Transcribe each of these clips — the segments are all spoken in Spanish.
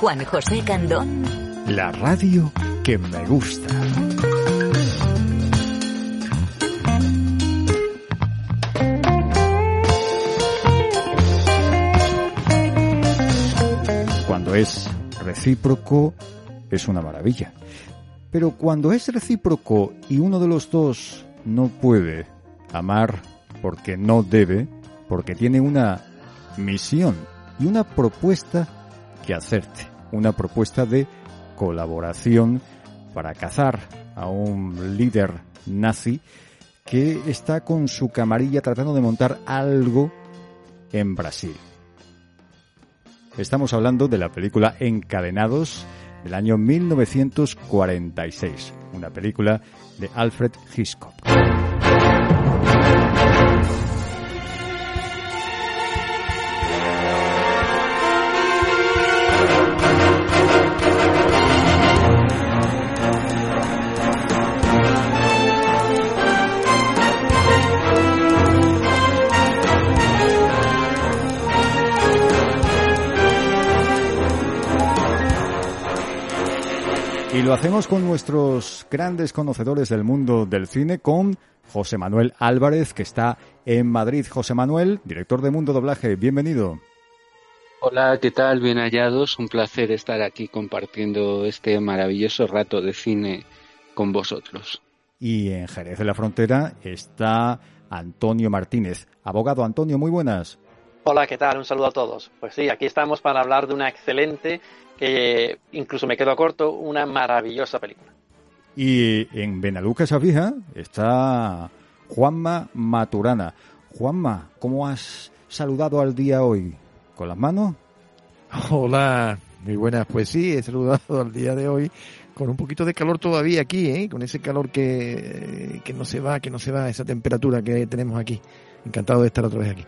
Juan José Candón. La radio que me gusta. Cuando es recíproco es una maravilla. Pero cuando es recíproco y uno de los dos no puede amar porque no debe, porque tiene una misión y una propuesta que hacerte, una propuesta de colaboración para cazar a un líder nazi que está con su camarilla tratando de montar algo en Brasil. Estamos hablando de la película Encadenados del año 1946, una película de Alfred Hitchcock. Y lo hacemos con nuestros grandes conocedores del mundo del cine, con José Manuel Álvarez, que está en Madrid. José Manuel, director de Mundo Doblaje, bienvenido. Hola, ¿qué tal? Bien hallados. Un placer estar aquí compartiendo este maravilloso rato de cine con vosotros. Y en Jerez de la Frontera está Antonio Martínez. Abogado Antonio, muy buenas. Hola, ¿qué tal? Un saludo a todos. Pues sí, aquí estamos para hablar de una excelente, que incluso me quedo corto, una maravillosa película. Y en Benaluca Savija está Juanma Maturana. Juanma, ¿cómo has saludado al día hoy? ¿Con las manos? Hola, muy buenas. Pues sí, he saludado al día de hoy con un poquito de calor todavía aquí, ¿eh? con ese calor que, que no se va, que no se va, esa temperatura que tenemos aquí. Encantado de estar otra vez aquí.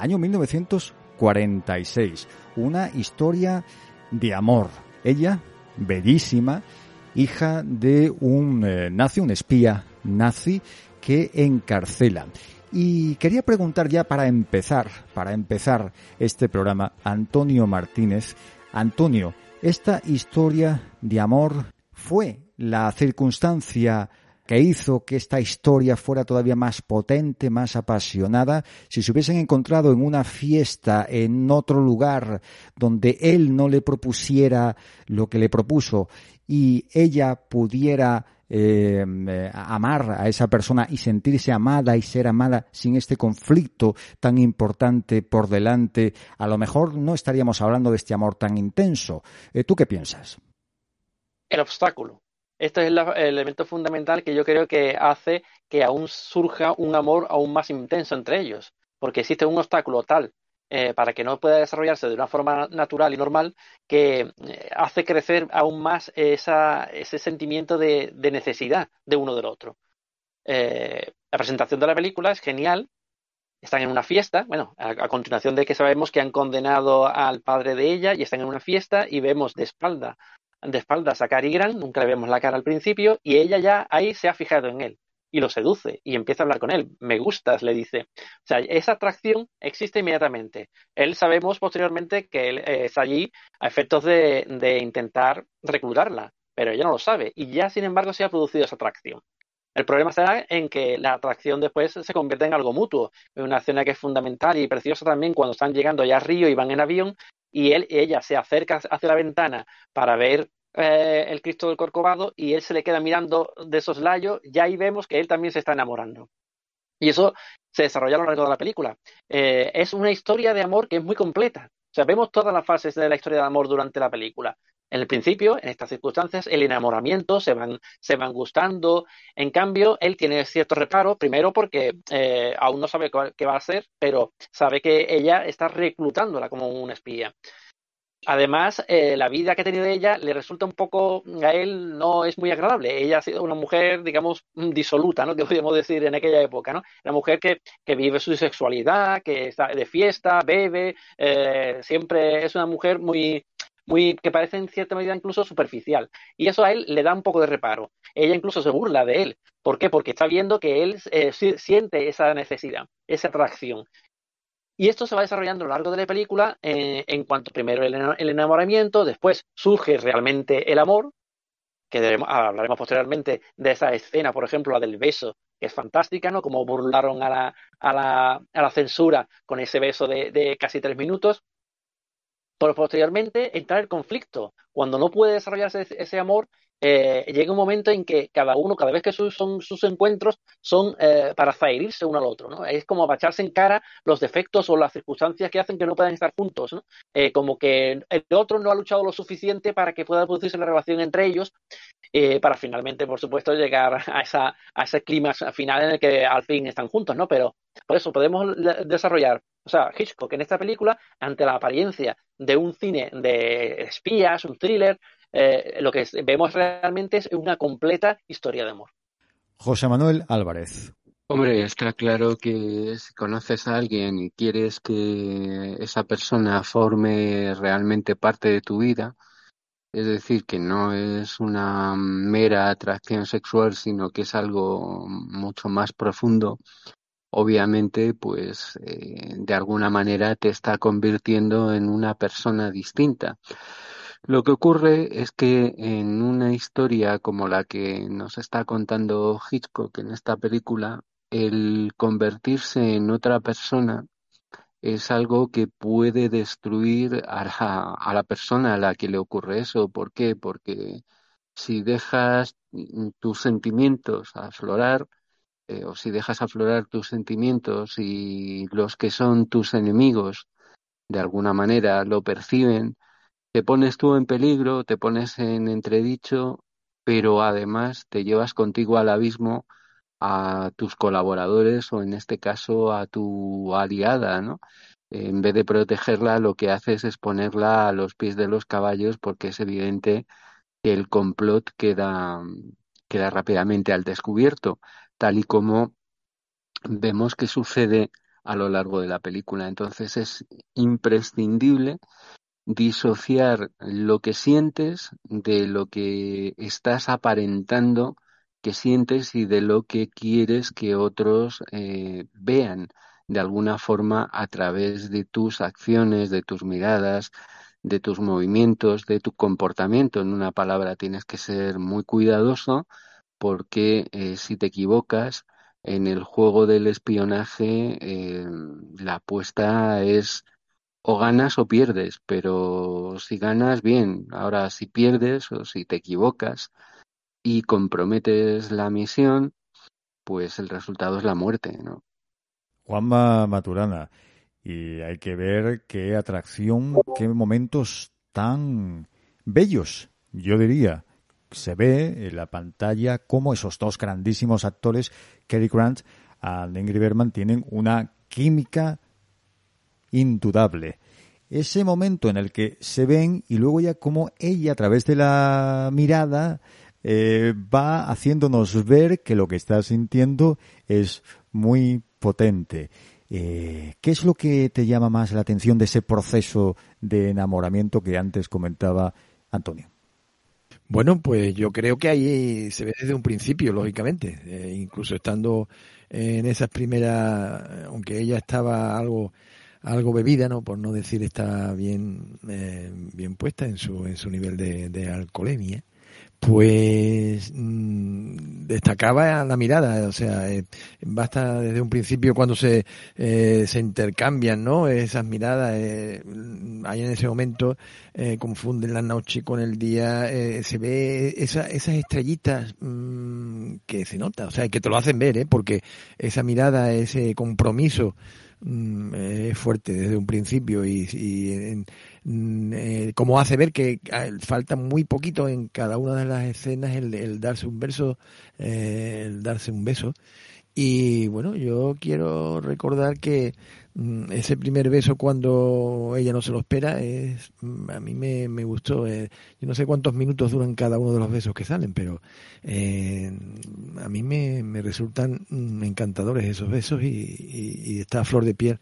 Año 1946. Una historia de amor. Ella, bellísima, hija de un eh, nazi, un espía nazi que encarcela. Y quería preguntar ya para empezar, para empezar este programa, Antonio Martínez. Antonio, esta historia de amor fue la circunstancia que hizo que esta historia fuera todavía más potente, más apasionada, si se hubiesen encontrado en una fiesta en otro lugar donde él no le propusiera lo que le propuso y ella pudiera eh, amar a esa persona y sentirse amada y ser amada sin este conflicto tan importante por delante, a lo mejor no estaríamos hablando de este amor tan intenso. Eh, ¿Tú qué piensas? El obstáculo. Este es el, el elemento fundamental que yo creo que hace que aún surja un amor aún más intenso entre ellos, porque existe un obstáculo tal eh, para que no pueda desarrollarse de una forma natural y normal que eh, hace crecer aún más ese sentimiento de, necesidad de uno del otro. Eh, la presentación de la película es genial. Están en una fiesta, bueno, a, continuación de que sabemos que han condenado al padre de ella y están en una fiesta y vemos de espalda, de espaldas a Cary Grant, nunca le vemos la cara al principio y ella ya ahí se ha fijado en él y lo seduce y empieza a hablar con él. Me gustas, le dice. O sea, esa atracción existe inmediatamente. Él sabemos posteriormente que él está allí a efectos de, de, intentar reclutarla, pero ella no lo sabe y ya, sin embargo, se ha producido esa atracción. El problema será en que la atracción después se convierte en algo mutuo, en una escena que es fundamental y preciosa también cuando están llegando ya a Río y van en avión y él, ella se acerca hacia la ventana para ver eh, el Cristo del Corcovado y él se le queda mirando de soslayo, ya ahí vemos que él también se está enamorando. Y eso se desarrolla a lo largo de la película. Eh, es una historia de amor que es muy completa. O sea, vemos todas las fases de la historia de amor durante la película. En el principio, en estas circunstancias, el enamoramiento se van, se van gustando. En cambio, él tiene cierto reparo, primero porque eh, aún no sabe qué va a hacer, pero sabe que ella está reclutándola como una espía. Además, eh, la vida que ha tenido ella le resulta un poco, a él no es muy agradable. Ella ha sido una mujer, digamos, disoluta, ¿no? Que podríamos decir en aquella época, ¿no? Una mujer que, que vive su sexualidad, que está de fiesta, bebe, eh, siempre es una mujer muy, muy, que parece en cierta medida incluso superficial. Y eso a él le da un poco de reparo. Ella incluso se burla de él. ¿Por qué? Porque está viendo que él eh, siente esa necesidad, esa atracción. Y esto se va desarrollando a lo largo de la película eh, en cuanto primero el, enamoramiento, después surge realmente el amor, que hablaremos posteriormente de esa escena, por ejemplo, la del beso, que es fantástica, ¿no? Como burlaron a la, a la, a la censura con ese beso de, de casi tres minutos. Pero posteriormente entra el conflicto. Cuando no puede desarrollarse ese amor, eh, llega un momento en que cada uno, cada vez que son sus encuentros, son eh, para zaherirse uno al otro. Es como echarse en cara los defectos o las circunstancias que hacen que no puedan estar juntos, ¿no? Eh, como que el otro no ha luchado lo suficiente para que pueda producirse la relación entre ellos, para finalmente, por supuesto, llegar a, esa, a ese clima final en el que al fin están juntos, ¿no? Pero por eso podemos desarrollar, o sea, Hitchcock en esta película, ante la apariencia de un cine de espías, un thriller, eh, lo que vemos realmente es una completa historia de amor. José Manuel Álvarez. Hombre, está claro que si conoces a alguien y quieres que esa persona forme realmente parte de tu vida, es decir, que no es una mera atracción sexual, sino que es algo mucho más profundo, obviamente, pues eh, de alguna manera te está convirtiendo en una persona distinta. Lo que ocurre es que en una historia como la que nos está contando Hitchcock en esta película, el convertirse en otra persona es algo que puede destruir a la, persona a la que le ocurre eso. ¿Por qué? Porque si dejas tus sentimientos aflorar, eh, o si dejas aflorar tus sentimientos y los que son tus enemigos de alguna manera lo perciben, te pones tú en peligro, te pones en entredicho, pero además te llevas contigo al abismo a tus colaboradores o en este caso a tu aliada, ¿no? En vez de protegerla, lo que haces es ponerla a los pies de los caballos porque es evidente que el complot queda, queda rápidamente al descubierto, tal y como vemos que sucede a lo largo de la película. Entonces es imprescindible disociar lo que sientes de lo que estás aparentando que sientes y de lo que quieres que otros eh, vean de alguna forma a través de tus acciones, de tus miradas, de tus movimientos, de tu comportamiento. En una palabra tienes que ser muy cuidadoso porque eh, si te equivocas en el juego del espionaje, eh, la apuesta es o ganas o pierdes, pero si ganas, bien. Ahora, si pierdes o si te equivocas y comprometes la misión, pues el resultado es la muerte, ¿no? Juanma Maturana, y hay que ver qué atracción, qué momentos tan bellos, yo diría. Se ve en la pantalla cómo esos dos grandísimos actores, Cary Grant y Ingrid Bergman, tienen una química indudable. Ese momento en el que se ven y luego ya como ella a través de la mirada eh, va haciéndonos ver que lo que está sintiendo es muy potente. Eh, ¿Qué es lo que te llama más la atención de ese proceso de enamoramiento que antes comentaba Antonio? Bueno, pues yo creo que ahí se ve desde un principio, lógicamente, eh, incluso estando en esas primeras, aunque ella estaba algo algo bebida, ¿no? Por no decir está bien, bien puesta en su, en su nivel de, de alcoholemia pues mm, destacaba la mirada, o sea, eh, basta desde un principio cuando se, eh, se intercambian, ¿no? Esas miradas, eh, ahí en ese momento eh, confunden la noche con el día, eh, se ve esa, esas estrellitas mm, que se nota, o sea, que te lo hacen ver, ¿eh? Porque esa mirada, ese compromiso mm, es fuerte desde un principio y, y mm, eh, como hace ver que ah, falta muy poquito en cada una de las escenas el, darse un verso, eh, el darse un beso. Y bueno, yo quiero recordar que Mm, ese primer beso cuando ella no se lo espera es mm, a mí me, me gustó eh, yo no sé cuántos minutos duran cada uno de los besos que salen pero eh, a mí me, me, resultan mm, encantadores esos besos y, y, está flor de piel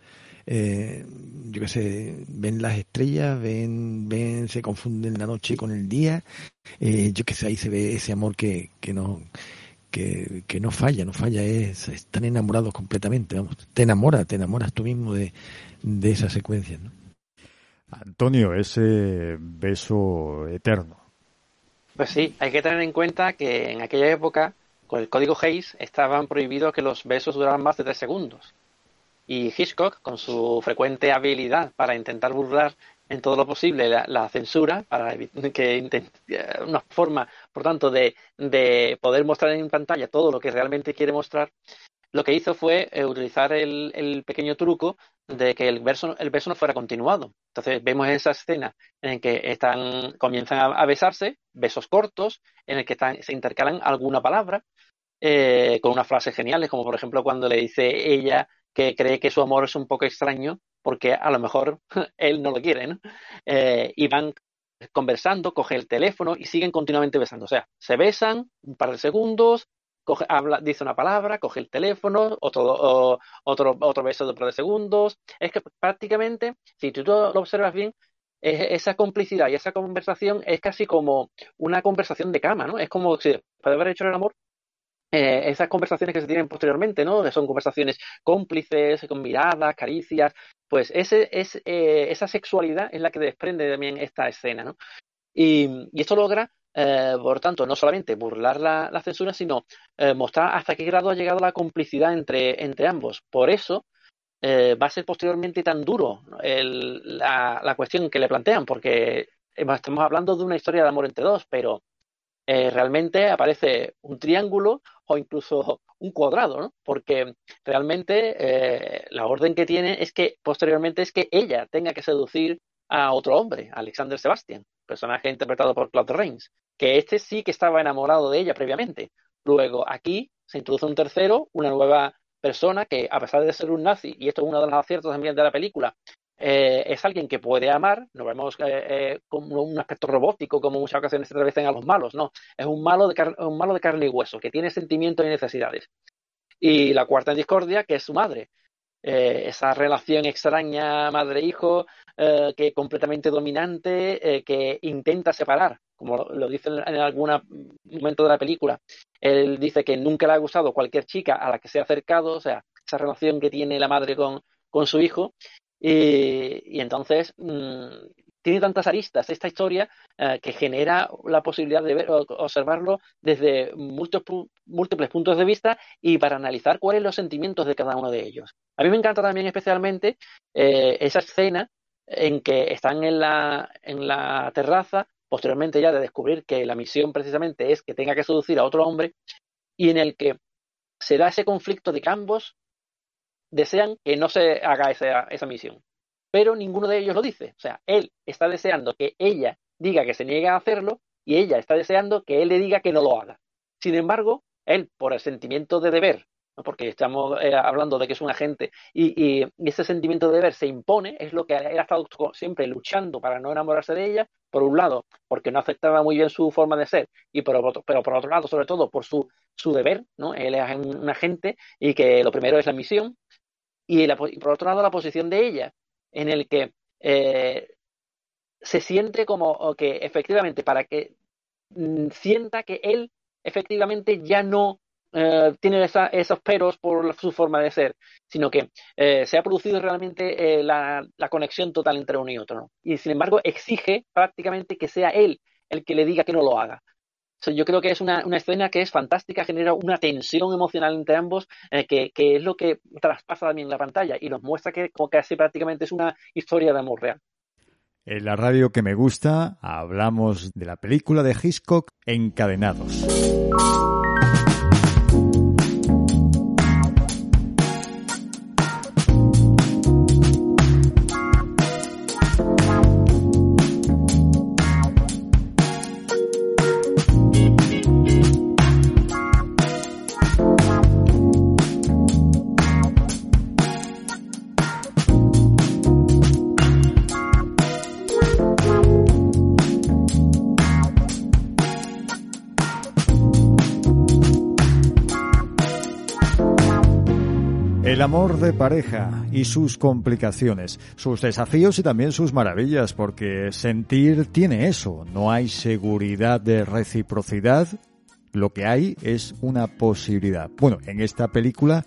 eh, yo qué sé ven las estrellas ven ven se confunden la noche con el día eh, yo qué sé ahí se ve ese amor que, que no que, que no falla, no falla, es, están enamorados completamente, vamos, te enamoras, te enamoras tú mismo de, de esa secuencia, ¿no? Antonio, ese beso eterno. Pues sí, hay que tener en cuenta que en aquella época, con el código Hayes, estaban prohibidos que los besos duraran más de tres segundos. Y Hitchcock, con su frecuente habilidad para intentar burlar en todo lo posible la, censura para que eh, una forma, por tanto, de, de, poder mostrar en pantalla todo lo que realmente quiere mostrar, lo que hizo fue eh, utilizar el, el, pequeño truco de que el verso, el verso no fuera continuado. Entonces vemos esa escena en que están, comienzan a, besarse, besos cortos, en el que están, se intercalan alguna palabra, eh, con unas frases geniales, como por ejemplo cuando le dice ella que cree que su amor es un poco extraño porque a lo mejor él no lo quiere, ¿no? Eh, y van conversando, coge el teléfono y siguen continuamente besando. O sea, se besan un par de segundos, dice una palabra, coge el teléfono, otro, otro, beso de un par de segundos. Es que prácticamente, si tú lo observas bien, esa complicidad y esa conversación es casi como una conversación de cama, ¿no? Es como si puede haber hecho el amor eh, esas conversaciones que se tienen posteriormente, ¿no? Que son conversaciones cómplices, con miradas, caricias, pues ese, es, eh, esa sexualidad es la que desprende también esta escena, ¿no? Y, esto logra, eh, por tanto, no solamente burlar la, censura, sino mostrar hasta qué grado ha llegado la complicidad entre, ambos. Por eso va a ser posteriormente tan duro la, la cuestión que le plantean, porque estamos hablando de una historia de amor entre dos, pero realmente aparece un triángulo o incluso un cuadrado, ¿no? Porque realmente eh, la orden que tiene es que posteriormente es que ella tenga que seducir a otro hombre, Alexander Sebastian, personaje interpretado por Claude Rains, que este sí que estaba enamorado de ella previamente. Luego aquí se introduce un tercero, una nueva persona que a pesar de ser un nazi, y esto es uno de los aciertos también de la película, eh, es alguien que puede amar, no vemos eh, eh, como un aspecto robótico como muchas ocasiones se atraviesan a los malos, no, es un malo, de un malo de carne y hueso, que tiene sentimientos y necesidades. Y la cuarta discordia, que es su madre, esa relación extraña madre-hijo, eh, que completamente dominante, que intenta separar, como lo, lo dice en, en algún momento de la película. Él dice que nunca le ha gustado cualquier chica a la que se ha acercado, o sea, esa relación que tiene la madre con, con su hijo, y, y entonces mmm, tiene tantas aristas esta historia eh, que genera la posibilidad de ver, observarlo desde múltiples, múltiples puntos de vista y para analizar cuáles son los sentimientos de cada uno de ellos. A mí me encanta también especialmente eh, esa escena en que están en la, en la terraza, posteriormente ya de descubrir que la misión precisamente es que tenga que seducir a otro hombre, y en el que se da ese conflicto de ambos desean que no se haga esa, esa misión. Pero ninguno de ellos lo dice. O sea, él está deseando que ella diga que se niega a hacerlo y ella está deseando que él le diga que no lo haga. Sin embargo, él, por el sentimiento de deber, porque estamos eh, hablando de que es un agente, y, ese sentimiento de deber se impone, es lo que él ha estado siempre luchando para no enamorarse de ella, por un lado, porque no aceptaba muy bien su forma de ser, y por otro, pero por otro lado, sobre todo, por su, su deber, ¿no? Él es un agente y que lo primero es la misión, y, la, por otro lado la posición de ella, en el que eh, se siente como que efectivamente para que mm, sienta que él efectivamente ya no eh, tiene esa, esos peros por su forma de ser, sino que eh, se ha producido realmente la, conexión total entre uno y otro. Y sin embargo exige prácticamente que sea él el que le diga que no lo haga. Yo creo que es una, una, escena que es fantástica, genera una tensión emocional entre ambos, eh, que, que, es lo que traspasa también la pantalla y nos muestra que como casi prácticamente es una historia de amor real. En la radio que me gusta hablamos de la película de Hitchcock Encadenados. El amor de pareja y sus complicaciones, sus desafíos y también sus maravillas, porque sentir tiene eso, no hay seguridad de reciprocidad, lo que hay es una posibilidad. Bueno, en esta película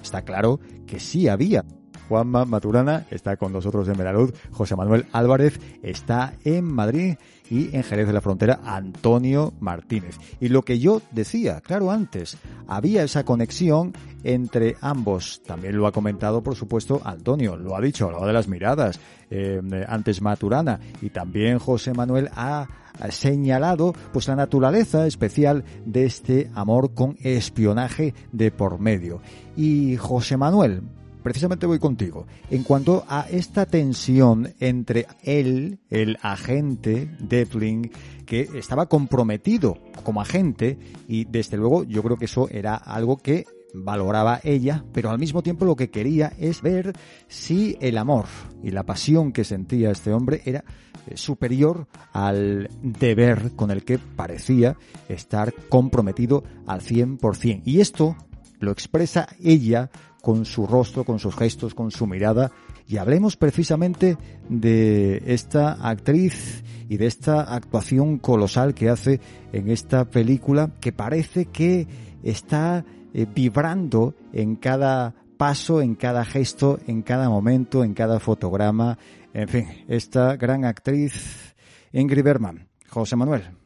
está claro que sí había. Juanma Maturana está con nosotros en Medalud, José Manuel Álvarez está en Madrid y en Jerez de la Frontera Antonio Martínez. Y lo que yo decía, claro, antes, había esa conexión entre ambos. También lo ha comentado, por supuesto, Antonio, lo ha dicho, hablado de las miradas, eh, antes Maturana, y también José Manuel ha señalado pues la naturaleza especial de este amor con espionaje de por medio. Y José Manuel, precisamente voy contigo. En cuanto a esta tensión entre él, el agente Devlin, que estaba comprometido como agente, y desde luego yo creo que eso era algo que valoraba ella, pero al mismo tiempo lo que quería es ver si el amor y la pasión que sentía este hombre era eh, superior al deber con el que parecía estar comprometido al 100%. Y esto lo expresa ella con su rostro, con sus gestos, con su mirada. Y hablemos precisamente de esta actriz y de esta actuación colosal que hace en esta película que parece que está eh, vibrando en cada paso, en cada gesto, en cada momento, en cada fotograma. En fin, esta gran actriz Ingrid Berman. José Manuel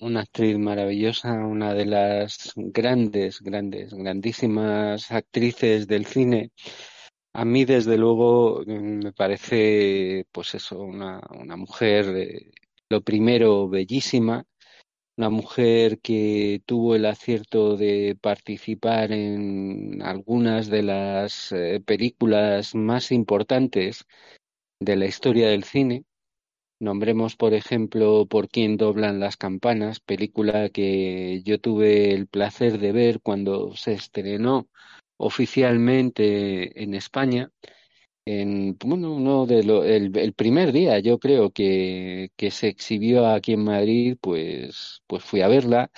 una actriz maravillosa, una de las grandes, grandes, grandísimas actrices del cine. A mí, desde luego, me parece, pues eso, una, una mujer, eh, lo primero, bellísima, una mujer que tuvo el acierto de participar en algunas de las eh, películas más importantes de la historia del cine Nombremos, por ejemplo, Por quién doblan las campanas, película que yo tuve el placer de ver cuando se estrenó oficialmente en España. En, bueno, uno de el, primer día, yo creo que, que se exhibió aquí en Madrid, pues, pues fui a verla.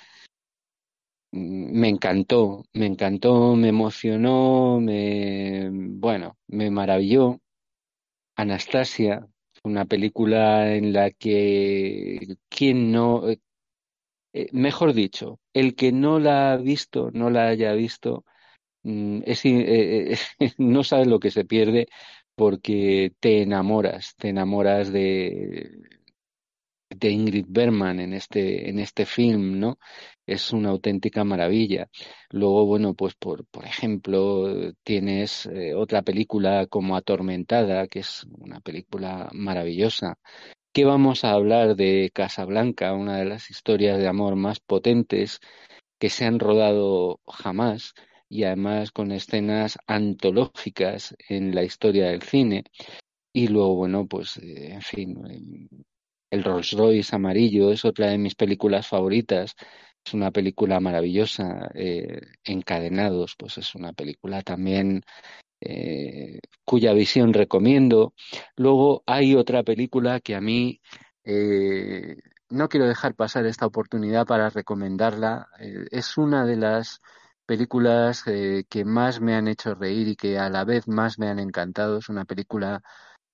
Me encantó, me encantó, me emocionó, me, bueno, me maravilló. Anastasia, una película en la que quien no, eh, eh, mejor dicho, el que no la ha visto, no la haya visto, mm, es, eh, no sabe lo que se pierde porque te enamoras, te enamoras de, de Ingrid Berman en este, en este film, ¿no? Es una auténtica maravilla. Luego, bueno, pues por, por ejemplo, tienes eh, otra película como Atormentada, que es una película maravillosa. ¿Qué vamos a hablar de Casablanca, una de las historias de amor más potentes que se han rodado jamás y además con escenas antológicas en la historia del cine? Y luego, bueno, pues, eh, en fin, el Rolls Royce amarillo es otra de mis películas favoritas. Es una película maravillosa. Eh, Encadenados, pues es una película también eh, cuya visión recomiendo. Luego hay otra película que a mí eh, no quiero dejar pasar esta oportunidad para recomendarla. es una de las películas que más me han hecho reír y que a la vez más me han encantado. Es una película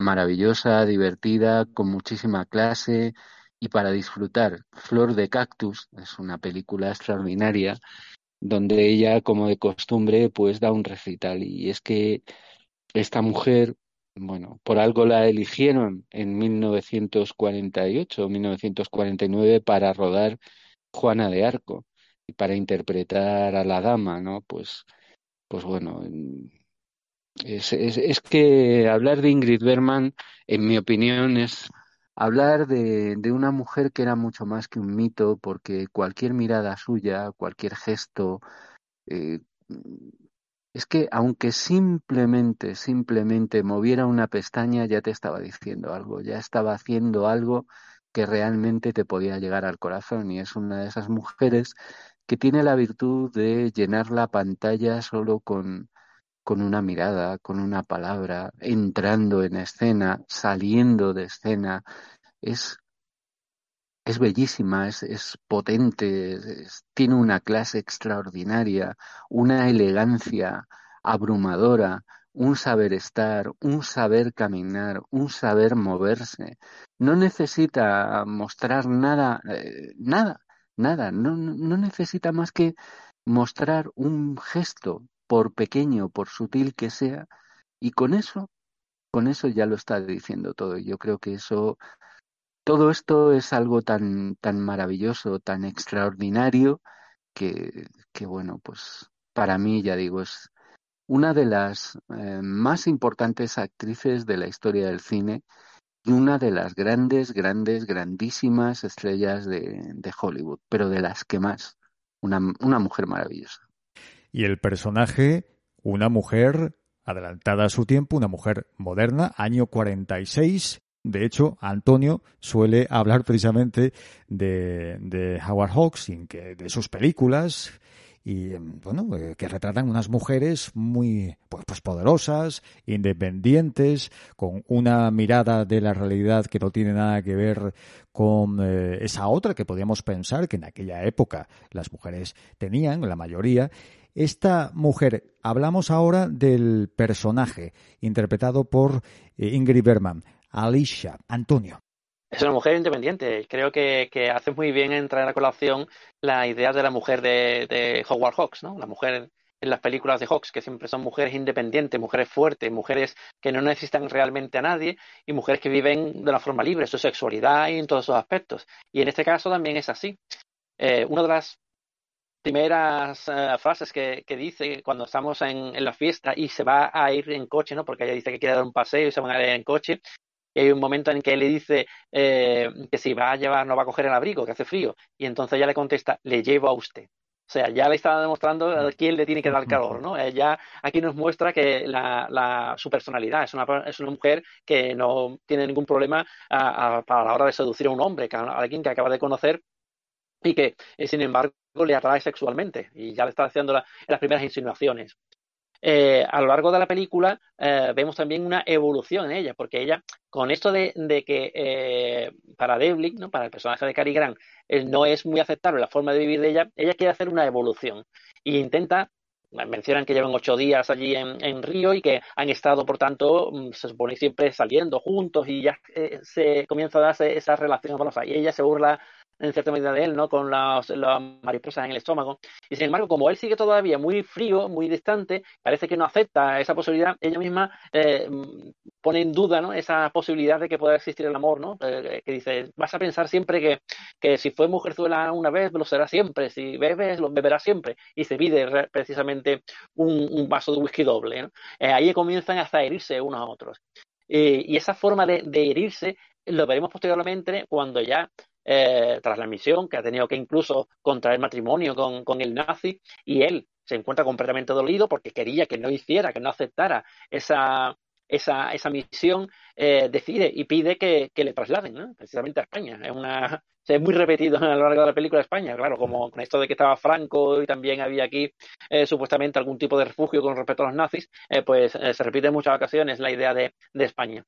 maravillosa, divertida, con muchísima clase y para disfrutar. Flor de Cactus es una película extraordinaria donde ella, como de costumbre, pues da un recital. Y es que esta mujer, bueno, por algo la eligieron en 1948 o 1949 para rodar Juana de Arco y para interpretar a la dama, ¿no? Pues, pues bueno, es, que hablar de Ingrid Berman, en mi opinión, es hablar de, de, una mujer que era mucho más que un mito, porque cualquier mirada suya, cualquier gesto, eh, es que aunque simplemente, simplemente moviera una pestaña, ya te estaba diciendo algo, ya estaba haciendo algo que realmente te podía llegar al corazón. Y es una de esas mujeres que tiene la virtud de llenar la pantalla solo con, con una mirada, con una palabra, entrando en escena, saliendo de escena, es, es bellísima, es, es potente, tiene una clase extraordinaria, una elegancia abrumadora, un saber estar, un saber caminar, un saber moverse. No necesita mostrar nada, eh, nada, nada, no, no necesita más que mostrar un gesto, por pequeño, por sutil que sea, y con eso, con eso ya lo está diciendo todo. Yo creo que eso, todo esto es algo tan, tan maravilloso, tan extraordinario, que, que bueno, pues para mí, ya digo, es una de las eh, más importantes actrices de la historia del cine y una de las grandes, grandes, grandísimas estrellas de, de Hollywood, pero de las que más, una, una mujer maravillosa. Y el personaje, una mujer adelantada a su tiempo, una mujer moderna, año 46. De hecho, Antonio suele hablar precisamente de, de Howard Hawks, de sus películas, y bueno eh, que retratan unas mujeres muy pues, pues, poderosas independientes con una mirada de la realidad que no tiene nada que ver con eh, esa otra que podíamos pensar que en aquella época las mujeres tenían la mayoría esta mujer, hablamos ahora del personaje interpretado por eh, Ingrid Berman, Alicia, Antonio. Es una mujer independiente. Creo que, hace muy bien entrar a colación la idea de la mujer de, Howard Hawks, ¿no? La mujer en las películas de Hawks, que siempre son mujeres independientes, mujeres fuertes, mujeres que no necesitan realmente a nadie y mujeres que viven de una forma libre, su sexualidad y en todos esos aspectos. Y en este caso también es así. Eh, una de las primeras eh, frases que, dice cuando estamos en, la fiesta y se va a ir en coche, ¿no? Porque ella dice que quiere dar un paseo y se van a ir en coche. Y hay un momento en que él le dice eh, que si va a llevar, no va a coger el abrigo, que hace frío. Y entonces ella le contesta, le llevo a usted. O sea, ya le está demostrando a quién le tiene que dar calor, ¿no? Ella aquí nos muestra que la, su personalidad es una, es una mujer que no tiene ningún problema a, a, la hora de seducir a un hombre, a alguien que acaba de conocer y que, eh, sin embargo, le atrae sexualmente y ya le está haciendo las primeras insinuaciones. Eh, a lo largo de la película eh, vemos también una evolución en ella, porque ella, con esto de, que para Devlin, ¿no? para el personaje de Cary Grant, no es muy aceptable la forma de vivir de ella, ella quiere hacer una evolución e intenta mencionan que llevan ocho días allí en, Río y que han estado, por tanto, mm, se supone siempre saliendo juntos y ya se comienza a darse esa relación. Y ella se burla en cierta medida de él, ¿no? Con las, mariposas en el estómago. Y sin embargo, como él sigue todavía muy frío, muy distante, parece que no acepta esa posibilidad, ella misma eh, pone en duda, ¿no? Esa posibilidad de que pueda existir el amor, ¿no? Eh, que dice, vas a pensar siempre que, que si fue mujerzuela una vez, lo será siempre, si bebes, lo beberá siempre. Y se pide precisamente un, vaso de whisky doble, eh, ahí comienzan hasta a herirse unos a otros. y esa forma de, de herirse lo veremos posteriormente cuando ya eh, tras la misión, que ha tenido que incluso contraer matrimonio con, con, el nazi, y él se encuentra completamente dolido porque quería que no hiciera, que no aceptara esa, esa, esa misión, eh, decide y pide que, que le trasladen, precisamente a España. Es una es muy repetido a lo largo de la película España, claro, como con esto de que estaba Franco y también había aquí eh, supuestamente algún tipo de refugio con respecto a los nazis, pues se repite en muchas ocasiones la idea de, de España.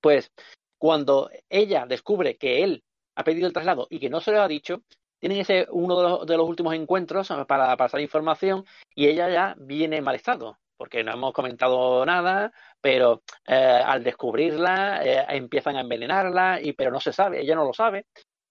Pues cuando ella descubre que él ha pedido el traslado y que no se lo ha dicho, tienen ese uno de los, últimos encuentros para pasar información y ella ya viene en mal estado, porque no hemos comentado nada, pero eh, al descubrirla eh, empiezan a envenenarla, y, pero no se sabe, ella no lo sabe,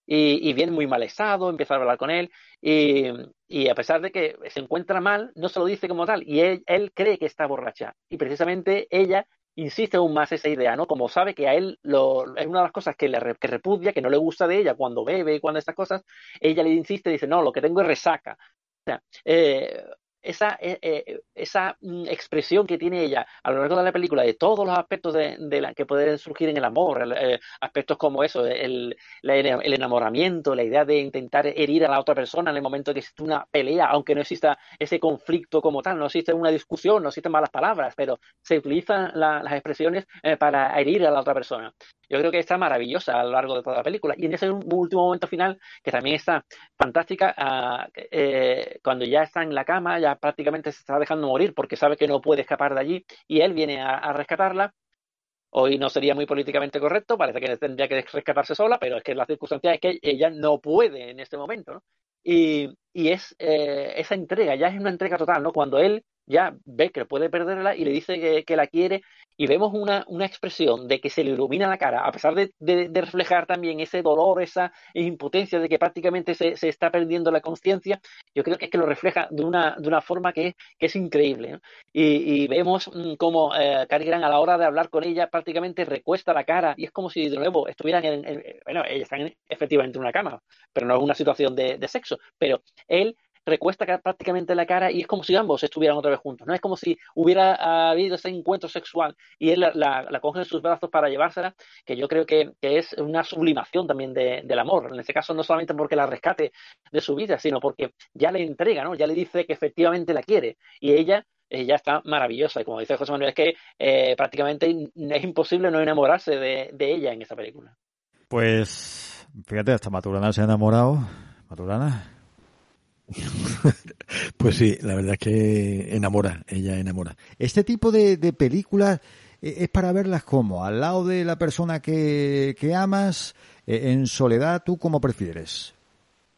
y, viene muy mal estado, empieza a hablar con él, y, y, a pesar de que se encuentra mal, no se lo dice como tal, y él, él cree que está borracha, y precisamente ella insiste aún más esa idea, ¿no? Como sabe que a él lo, es una de las cosas que le que repudia, que no le gusta de ella cuando bebe y cuando estas cosas, ella le insiste dice, no, lo que tengo es resaca. O sea, eh, esa, eh, eh, esa mm, expresión que tiene ella a lo largo de la película de todos los aspectos de, la, que pueden surgir en el amor, eh, aspectos como eso, el, el, enamoramiento, la idea de intentar herir a la otra persona en el momento que existe una pelea, aunque no exista ese conflicto como tal, no existe una discusión, no existen malas palabras, pero se utilizan las expresiones para herir a la otra persona. Yo creo que está maravillosa a lo largo de toda la película. Y en ese último momento final, que también está fantástica, ah, eh, cuando ya está en la cama, ya prácticamente se está dejando morir porque sabe que no puede escapar de allí y él viene a, rescatarla. Hoy no sería muy políticamente correcto, parece que tendría que rescatarse sola, pero es que la circunstancia es que ella no puede en este momento. ¿no? Y, y es eh, esa entrega, ya es una entrega total, ¿no? Cuando él ya que puede perderla y le dice que, la quiere y vemos una, una, expresión de que se le ilumina la cara, a pesar de, de, reflejar también ese dolor, esa impotencia de que prácticamente se, se está perdiendo la conciencia, yo creo que es que lo refleja de una, de una forma que, que es increíble. Y, y, vemos mm, como eh, Cary Grant a la hora de hablar con ella prácticamente recuesta la cara y es como si de nuevo estuvieran en, bueno, ellos están efectivamente en una cama, pero no es una situación de sexo, pero él recuesta prácticamente la cara y es como si ambos estuvieran otra vez juntos, ¿no? Es como si hubiera habido ese encuentro sexual y él la, coge en sus brazos para llevársela, que yo creo que, es una sublimación también del amor. En este caso no solamente porque la rescate de su vida, sino porque ya le entrega, ¿no? Ya le dice que efectivamente la quiere y ella ella está maravillosa. Y como dice José Manuel, es que eh, prácticamente es imposible no enamorarse de, de, ella en esa película. Pues fíjate, hasta Maturana se ha enamorado. Maturana. pues sí, la verdad es que enamora, ella enamora. Este tipo de, películas eh, es para verlas como, al lado de la persona que, que amas, eh, en soledad, ¿tú cómo prefieres?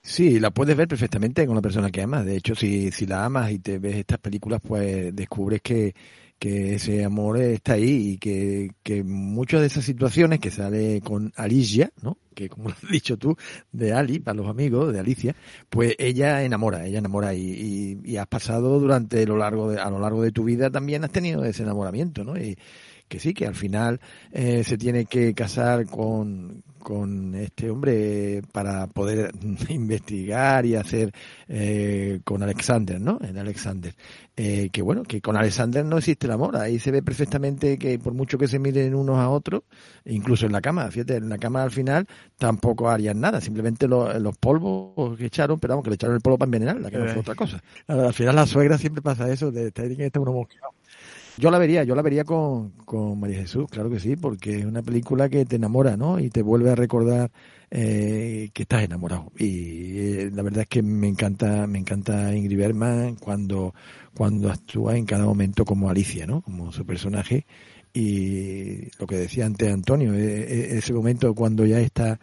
Sí, la puedes ver perfectamente con la persona que amas. De hecho, si, si la amas y te ves estas películas, pues descubres que, que ese amor está ahí y que, que muchas de esas situaciones que sale con Alicia, ¿no? Que como lo has dicho tú, de Ali, para los amigos, de Alicia, pues ella enamora, ella enamora y, y, has pasado durante lo largo de, a lo largo de tu vida también has tenido ese enamoramiento, ¿no? Y, que sí, que al final eh, se tiene que casar con, con este hombre para poder investigar y hacer eh, con Alexander, ¿no? En Alexander. Eh, que bueno, que con Alexander no existe el amor. Ahí se ve perfectamente que por mucho que se miren unos a otros, incluso en la cama, fíjate, en la cama al final tampoco harían nada, simplemente los polvos que echaron, pero vamos, que le echaron el polvo para envenenarla, que no fue otra cosa. Al final la suegra siempre pasa eso, de estar en uno mosqueado. Yo la vería, yo la vería con, con María Jesús, claro que sí, porque es una película que te enamora, ¿no? Y te vuelve a recordar eh, que estás enamorado. Y eh, la verdad es que me encanta, me encanta Ingrid Bergman cuando, cuando actúa en cada momento como Alicia, ¿no? Como su personaje. Y lo que decía antes Antonio, eh, ese momento cuando ya está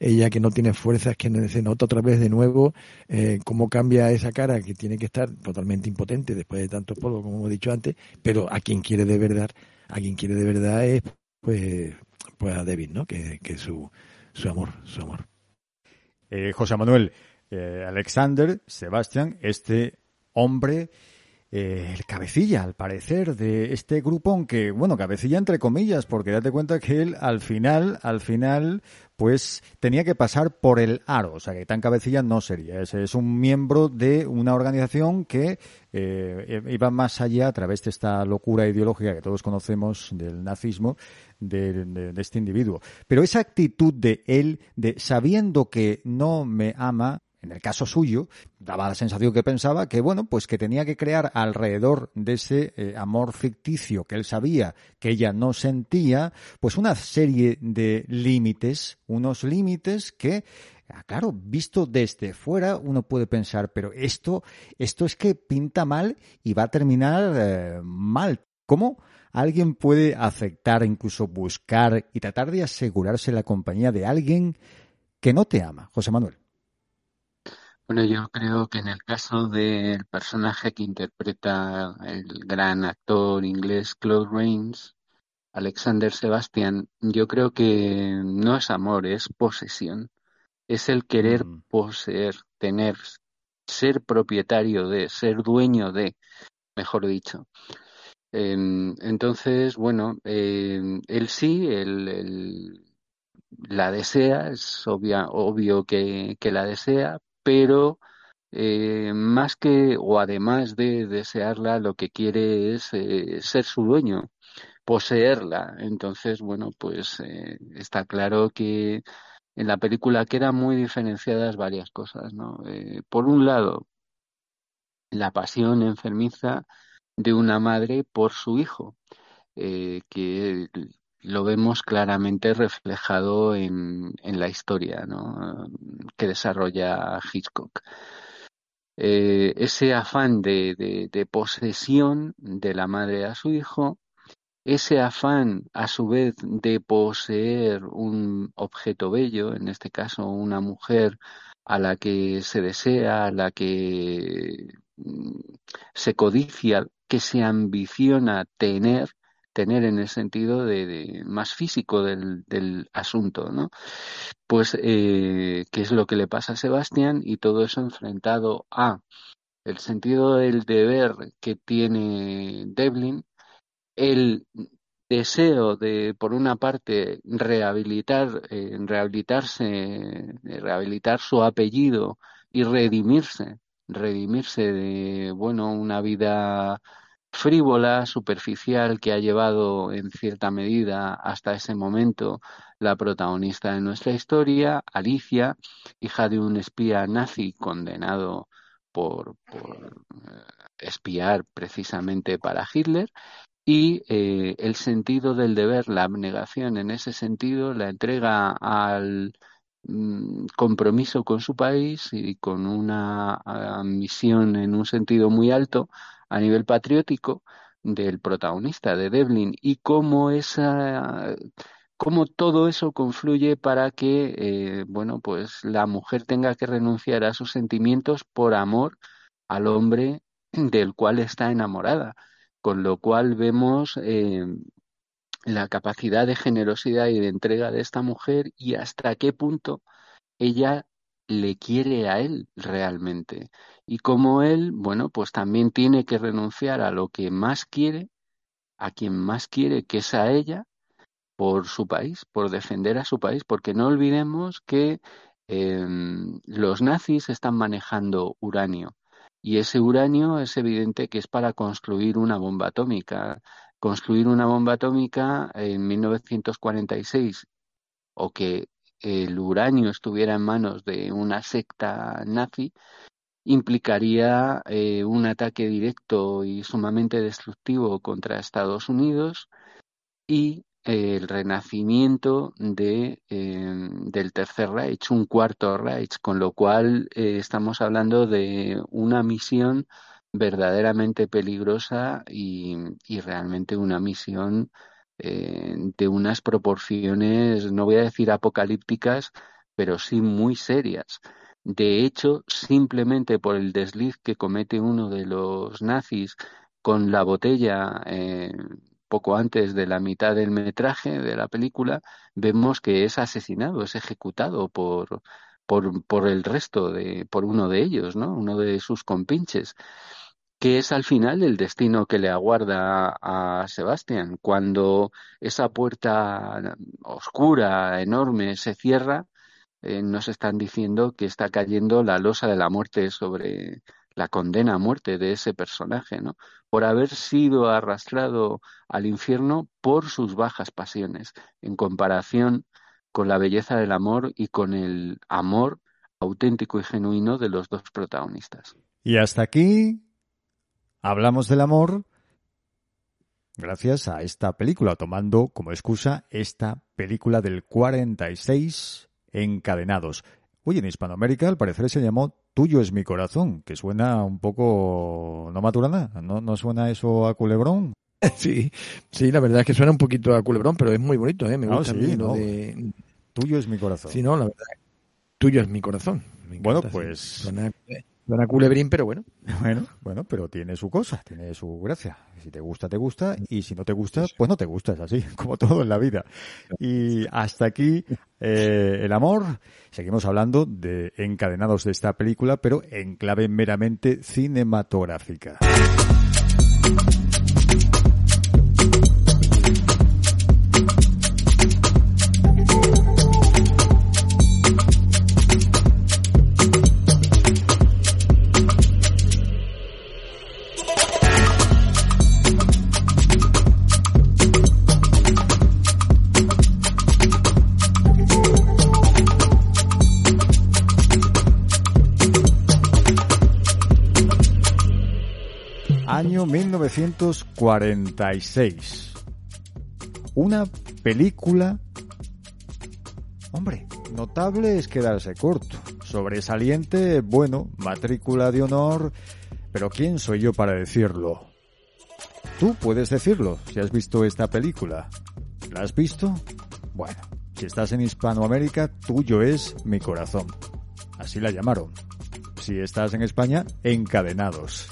ella que no tiene fuerzas, que se nota otra vez de nuevo eh, cómo cambia esa cara que tiene que estar totalmente impotente después de tanto polvo, como hemos dicho antes, pero a quien quiere de verdad, a quien quiere de verdad es pues, pues a David, ¿no? Que, que su, su amor, su amor. Eh, José Manuel, eh, Alexander, Sebastián, este hombre eh, el cabecilla, al parecer, de este grupo, aunque, bueno, cabecilla entre comillas, porque date cuenta que él al final, al final, pues tenía que pasar por el aro, o sea que tan cabecilla no sería. Es, es un miembro de una organización que eh, iba más allá a través de esta locura ideológica que todos conocemos del nazismo de, de este individuo. Pero esa actitud de él, de sabiendo que no me ama, en el caso suyo, daba la sensación que pensaba que, bueno, pues que tenía que crear alrededor de ese eh, amor ficticio que él sabía que ella no sentía, pues una serie de límites, unos límites que, ah, claro, visto desde fuera, uno puede pensar, pero esto, esto es que pinta mal y va a terminar eh, mal. ¿Cómo? alguien puede aceptar, incluso buscar y tratar de asegurarse la compañía de alguien que no te ama, José Manuel. Bueno, yo creo que en el caso del personaje que interpreta el gran actor inglés Claude Rains, Alexander Sebastian, yo creo que no es amor, es posesión. Es el querer mm. poseer, tener, ser propietario de, ser dueño de, mejor dicho. Em, entonces, bueno, em, él sí, él, la desea, es obvia, obvio que, que la desea, pero eh, más que o además de desearla, lo que quiere es eh, ser su dueño, poseerla. Entonces, bueno, pues eh, está claro que en la película quedan muy diferenciadas varias cosas, ¿no? por un lado, la pasión enfermiza de una madre por su hijo, que lo vemos claramente reflejado en, en la historia que desarrolla Hitchcock. Eh, ese afán de, de, de, posesión de la madre a su hijo, ese afán a su vez de poseer un objeto bello, en este caso una mujer a la que se desea, a la que mm, se codicia que se ambiciona tener, tener en el sentido de, más físico del, asunto, ¿no? Pues, eh, ¿qué es lo que le pasa a Sebastián? Y todo eso enfrentado a el sentido del deber que tiene Devlin, el deseo de, por una parte, rehabilitar, eh, rehabilitarse, eh, rehabilitar su apellido y redimirse, redimirse de, bueno, una vida frívola, superficial que ha llevado en cierta medida hasta ese momento la protagonista de nuestra historia, Alicia, hija de un espía nazi condenado por, por eh, espiar precisamente para Hitler. Y eh, el sentido del deber, la abnegación en ese sentido, la entrega al mm, compromiso con su país y con una misión en un sentido muy alto a nivel patriótico del protagonista de Devlin y cómo esa cómo todo eso confluye para que eh, bueno pues la mujer tenga que renunciar a sus sentimientos por amor al hombre del cual está enamorada. Con lo cual vemos eh, la capacidad de generosidad y de entrega de esta mujer y hasta qué punto ella le quiere a él realmente. Y cómo él, bueno, pues también tiene que renunciar a lo que más quiere, a quien más quiere, que es a ella, por su país, por defender a su país, porque no olvidemos que em, los nazis están manejando uranio. Y ese uranio es evidente que es para construir una bomba atómica. Construir una bomba atómica en 1946 o que el uranio estuviera en manos de una secta nazi implicaría eh, un ataque directo y sumamente destructivo contra Estados Unidos y el renacimiento de, em, del Tercer Reich, un cuarto Reich, con lo cual eh, estamos hablando de una misión verdaderamente peligrosa y, y realmente una misión eh, de unas proporciones, no voy a decir apocalípticas, pero sí muy serias. De hecho, simplemente por el desliz que comete uno de los nazis con la botella eh, poco antes de la mitad del metraje de la película, vemos que es asesinado, es ejecutado por, por, por el resto de, por uno de ellos, ¿no? Uno de sus compinches que es al final el destino que le aguarda a Sebastián. Cuando esa puerta oscura, enorme, se cierra, eh, nos están diciendo que está cayendo la losa de la muerte sobre la condena a muerte de ese personaje, ¿no? por haber sido arrastrado al infierno por sus bajas pasiones, en comparación con la belleza del amor y con el amor auténtico y genuino de los dos protagonistas. Y hasta aquí hablamos del amor gracias a esta película, tomando como excusa esta película del 46, Encadenados. Oye, en Hispanoamérica al parecer se llamó Tuyo es mi corazón, que suena un poco no maturana, ¿no, no suena eso a culebrón? Sí, sí, la verdad es que suena un poquito a culebrón, pero es muy bonito, ¿eh? Me gusta de... Tuyo es mi corazón. Sí, no, la verdad. Tuyo es mi corazón. bueno, pues... Suena, culebrín, pero bueno. Bueno, bueno, pero tiene su cosa, tiene su gracia. Si te gusta, te gusta, y si no te gusta, pues no te gusta, es así, como todo en la vida. Y hasta aquí eh, el amor. Seguimos hablando de encadenados de esta película, pero en clave meramente cinematográfica. Año 1946. Una película... Hombre, notable es quedarse corto. Sobresaliente, bueno, matrícula de honor... Pero ¿quién soy yo para decirlo? Tú puedes decirlo si has visto esta película. ¿La has visto? Bueno, si estás en Hispanoamérica, tuyo es mi corazón. Así la llamaron. Si estás en España, encadenados.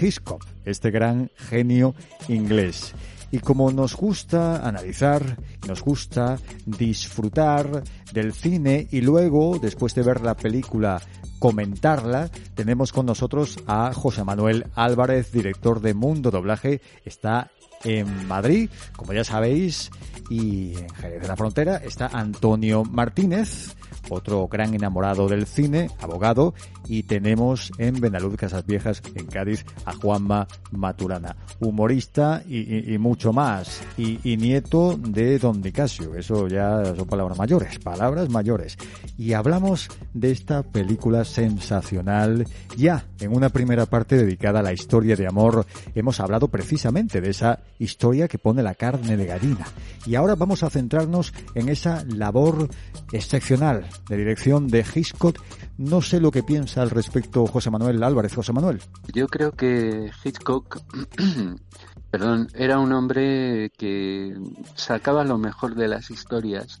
Hitchcock, este gran genio inglés. Y como nos gusta analizar, nos gusta disfrutar del cine y luego, después de ver la película, comentarla, tenemos con nosotros a José Manuel Álvarez, director de Mundo Doblaje. Está en Madrid, como ya sabéis, y en Jerez de la Frontera está Antonio Martínez, otro gran enamorado del cine, abogado, y tenemos en Benalud Casas Viejas, en Cádiz, a Juanma Maturana, humorista y, mucho más, y, nieto de Don Nicasio, eso ya son palabras mayores, palabras mayores. Y hablamos de esta película sensacional, ya en una primera parte dedicada a la historia de amor, hemos hablado precisamente de esa historia que pone la carne de gallina. Y ahora vamos a centrarnos en esa labor excepcional de dirección de Hitchcock. No sé lo que piensa al respecto José Manuel Álvarez. José Manuel. Yo creo que Hitchcock, perdón, era un hombre que sacaba lo mejor de las historias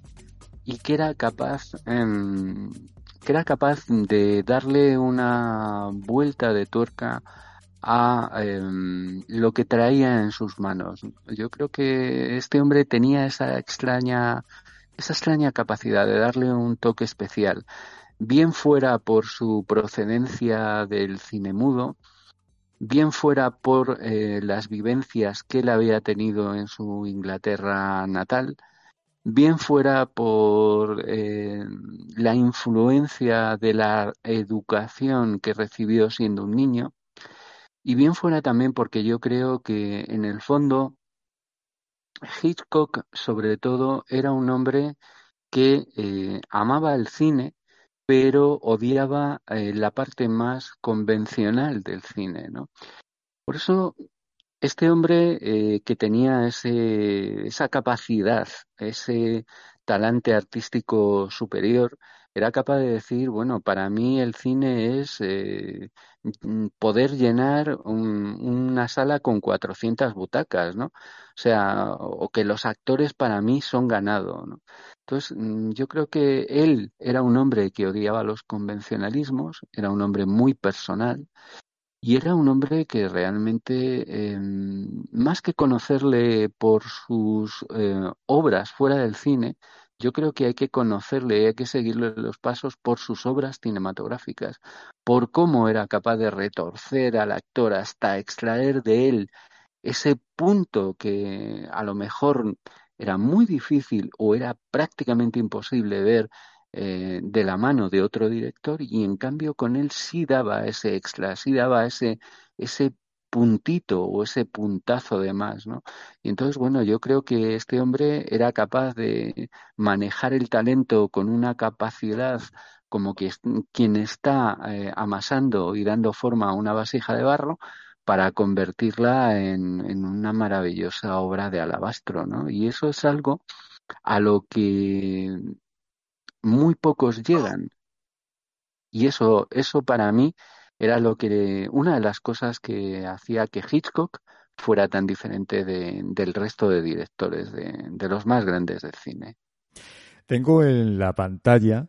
y que era capaz, que era capaz de darle una vuelta de tuerca a em, lo que traía en sus manos. Yo creo que este hombre tenía esa extraña, esa extraña capacidad de darle un toque especial, bien fuera por su procedencia del cine mudo, bien fuera por eh, las vivencias que él había tenido en su Inglaterra natal, bien fuera por eh, la influencia de la educación que recibió siendo un niño, y bien fuera también porque yo creo que en el fondo Hitchcock sobre todo era un hombre que eh, amaba el cine pero odiaba eh, la parte más convencional del cine, ¿no? Por eso este hombre eh, que tenía ese, esa capacidad, ese talante artístico superior, era capaz de decir, bueno, para mí el cine es eh, mm, poder llenar una sala con 400 butacas, ¿no? O sea, o que los actores para mí son ganado, ¿no? Entonces, mm, yo creo que él era un hombre que odiaba los convencionalismos, era un hombre muy personal y era un hombre que realmente, em, más que conocerle por sus eh, obras fuera del cine, yo creo que hay que conocerle hay que seguirle los pasos por sus obras cinematográficas, por cómo era capaz de retorcer al actor hasta extraer de él ese punto que a lo mejor era muy difícil o era prácticamente imposible ver eh, de la mano de otro director y en cambio con él sí daba ese extra, sí daba ese, ese puntito o ese puntazo de más, ¿no? Y entonces, bueno, yo creo que este hombre era capaz de manejar el talento con una capacidad como que quien está eh, amasando y dando forma a una vasija de barro para convertirla en, en una maravillosa obra de alabastro, ¿no? Y eso es algo a lo que muy pocos llegan. Y eso, eso para mí era lo que una de las cosas que hacía que Hitchcock fuera tan diferente del resto de directores, de, los más grandes del cine. Tengo en la pantalla,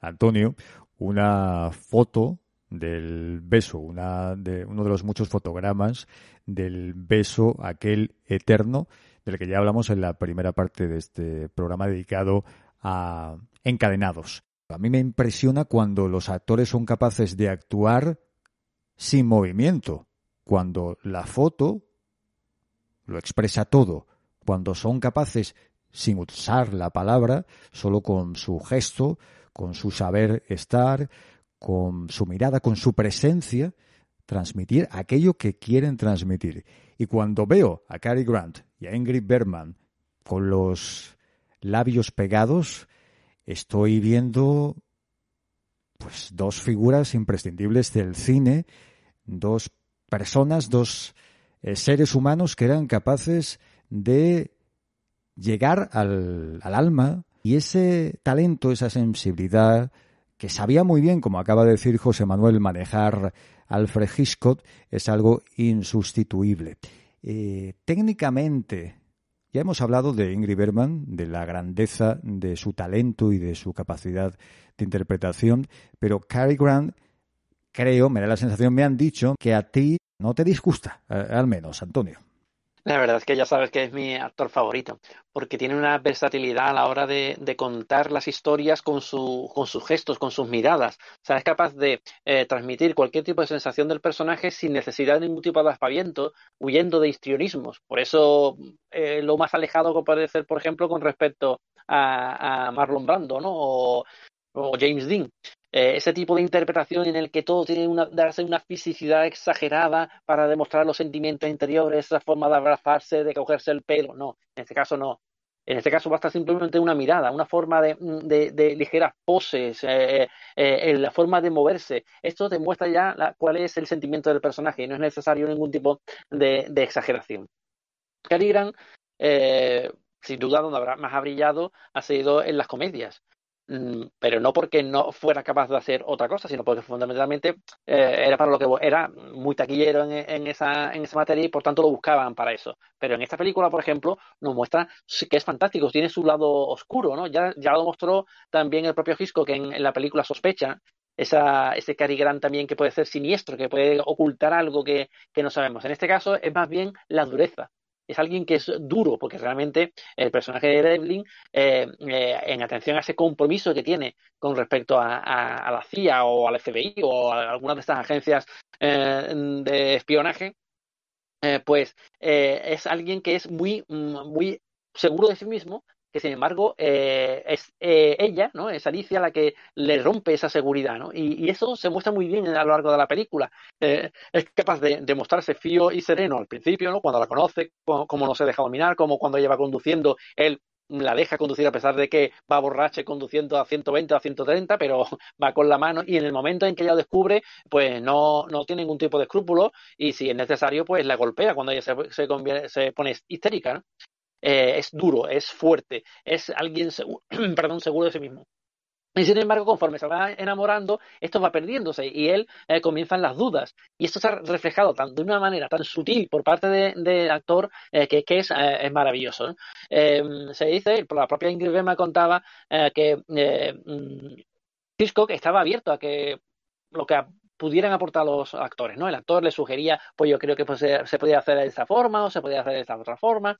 Antonio, una foto del beso, una de, uno de los muchos fotogramas del beso aquel eterno del que ya hablamos en la primera parte de este programa dedicado a encadenados. A mí me impresiona cuando los actores son capaces de actuar sin movimiento, cuando la foto lo expresa todo, cuando son capaces, sin usar la palabra, solo con su gesto, con su saber estar, con su mirada, con su presencia, transmitir aquello que quieren transmitir. Y cuando veo a Cary Grant y a Ingrid Bergman con los labios pegados, estoy viendo pues dos figuras imprescindibles del cine, dos personas, dos eh, seres humanos que eran capaces de llegar al, al alma y ese talento, esa sensibilidad que sabía muy bien, como acaba de decir José Manuel, manejar Alfred Hitchcock es algo insustituible. Eh, técnicamente, ya hemos hablado de Ingrid Bergman, de la grandeza de su talento y de su capacidad de interpretación, pero Cary Grant, creo, me da la sensación, me han dicho que a ti No te disgusta, al menos, Antonio. La verdad es que ya sabes que es mi actor favorito, porque tiene una versatilidad a la hora de, contar las historias con, su, con sus gestos, con sus miradas. O sea, es capaz de eh, transmitir cualquier tipo de sensación del personaje sin necesidad de ningún tipo de aspaviento, huyendo de histrionismos. Por eso, eh, lo más alejado que puede ser, por ejemplo, con respecto a, Marlon Brando, ¿no? O James Dean. Eh, ese tipo de interpretación en el que todo tiene una, darse una fisicidad exagerada para demostrar los sentimientos interiores, esa forma de abrazarse, de cogerse el pelo. No, en este caso no. En este caso basta simplemente una mirada, una forma de, de, ligeras poses, eh, eh, la forma de moverse. Esto demuestra ya cuál es el sentimiento del personaje y no es necesario ningún tipo de, exageración. Cary Grant, sin duda, donde habrá, más ha brillado ha sido en las comedias. Mm, pero no porque no fuera capaz de hacer otra cosa, sino porque fundamentalmente eh, era para lo que era muy taquillero en, esa, en esa materia y por tanto lo buscaban para eso. Pero en esta película, por ejemplo, nos muestra que es fantástico, tiene su lado oscuro, ¿no? Ya, ya lo mostró también el propio Gisco que en, la película sospecha esa, ese Cary Grant también que puede ser siniestro, que puede ocultar algo que, que no sabemos. En este caso es más bien la dureza, es alguien que es duro, porque realmente el personaje de Devlin, eh, eh, en atención a ese compromiso que tiene con respecto a, la CIA o al FBI o a algunas de estas agencias eh, de espionaje, pues es alguien que es muy, muy seguro de sí mismo que sin embargo eh, es eh, ella, ¿no? Es Alicia la que le rompe esa seguridad, ¿no? Y, eso se muestra muy bien a lo largo de la película. Eh, es capaz de, mostrarse fío y sereno al principio, ¿no? Cuando la conoce, como, no se deja dominar, como cuando ella va conduciendo, él la deja conducir a pesar de que va borrache conduciendo a 120 o a 130, pero va con la mano y en el momento en que ella descubre, pues no, no tiene ningún tipo de escrúpulo y si es necesario, pues la golpea cuando ella se, se, se pone histérica. ¿no? Eh, es duro, es fuerte, es alguien seguro, perdón, seguro de sí mismo. Y sin embargo, conforme se va enamorando, esto va perdiéndose y él eh, comienzan las dudas. Y esto está reflejado tan, de una manera tan sutil por parte del de actor eh, que, que, es, es maravilloso. Em, se dice, por la propia Ingrid me contaba que Hitchcock estaba abierto a que lo que pudieran aportar los actores, ¿no? El actor le sugería, pues yo creo que pues, se, se podía hacer de esta forma o se podía hacer de esta otra forma.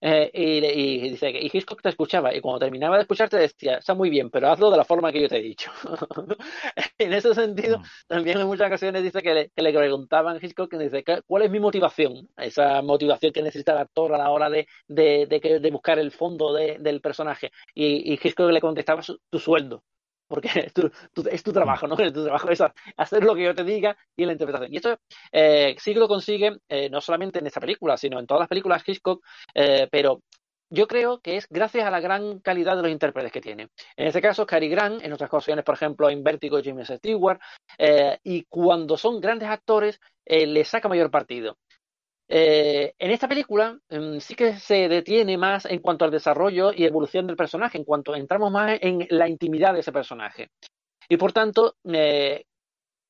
Eh, y, dice que y Hitchcock te escuchaba y cuando terminaba de escucharte decía, está muy bien, pero hazlo de la forma que yo te he dicho. en ese sentido, mm. también en muchas ocasiones dice que le, que le preguntaban a Hitchcock, dice, ¿cuál es mi motivación? Esa motivación que necesita el actor a la hora de, de, de, buscar el fondo del personaje. Y, y Hitchcock le contestaba tu sueldo porque es tu, trabajo, ¿no? Tu trabajo es hacer lo que yo te diga y la interpretación. Y esto eh, sí lo consigue eh, no solamente en esta película, sino en todas las películas Hitchcock, eh, pero yo creo que es gracias a la gran calidad de los intérpretes que tiene. En este caso, Cary Grant, en otras ocasiones, por ejemplo, en Vértigo, James Stewart, y cuando son grandes actores, le saca mayor partido. Eh, en esta película mm, sí que se detiene más en cuanto al desarrollo y evolución del personaje, en cuanto entramos más en la intimidad de ese personaje. Y por tanto, eh,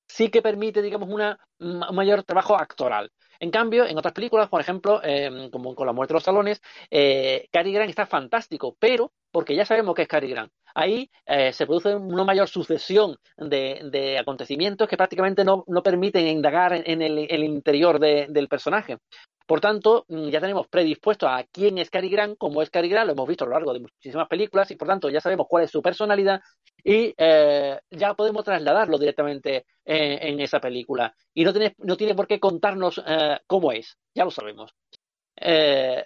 sí que permite, digamos, una, un mayor trabajo actoral. En cambio, en otras películas, por ejemplo, em, como con La muerte de los salones, eh, Cary Grant está fantástico, pero porque ya sabemos que es Cary Grant. Ahí eh, se produce una mayor sucesión de, acontecimientos que prácticamente no, permiten indagar en, el, interior del personaje. Por tanto, mm, ya tenemos predispuesto a quién es Cary Grant, cómo es Cary Grant, lo hemos visto a lo largo de muchísimas películas y por tanto ya sabemos cuál es su personalidad y eh, ya podemos trasladarlo directamente en esa película. Y no tiene, no tiene por qué contarnos eh, cómo es, ya lo sabemos. Eh,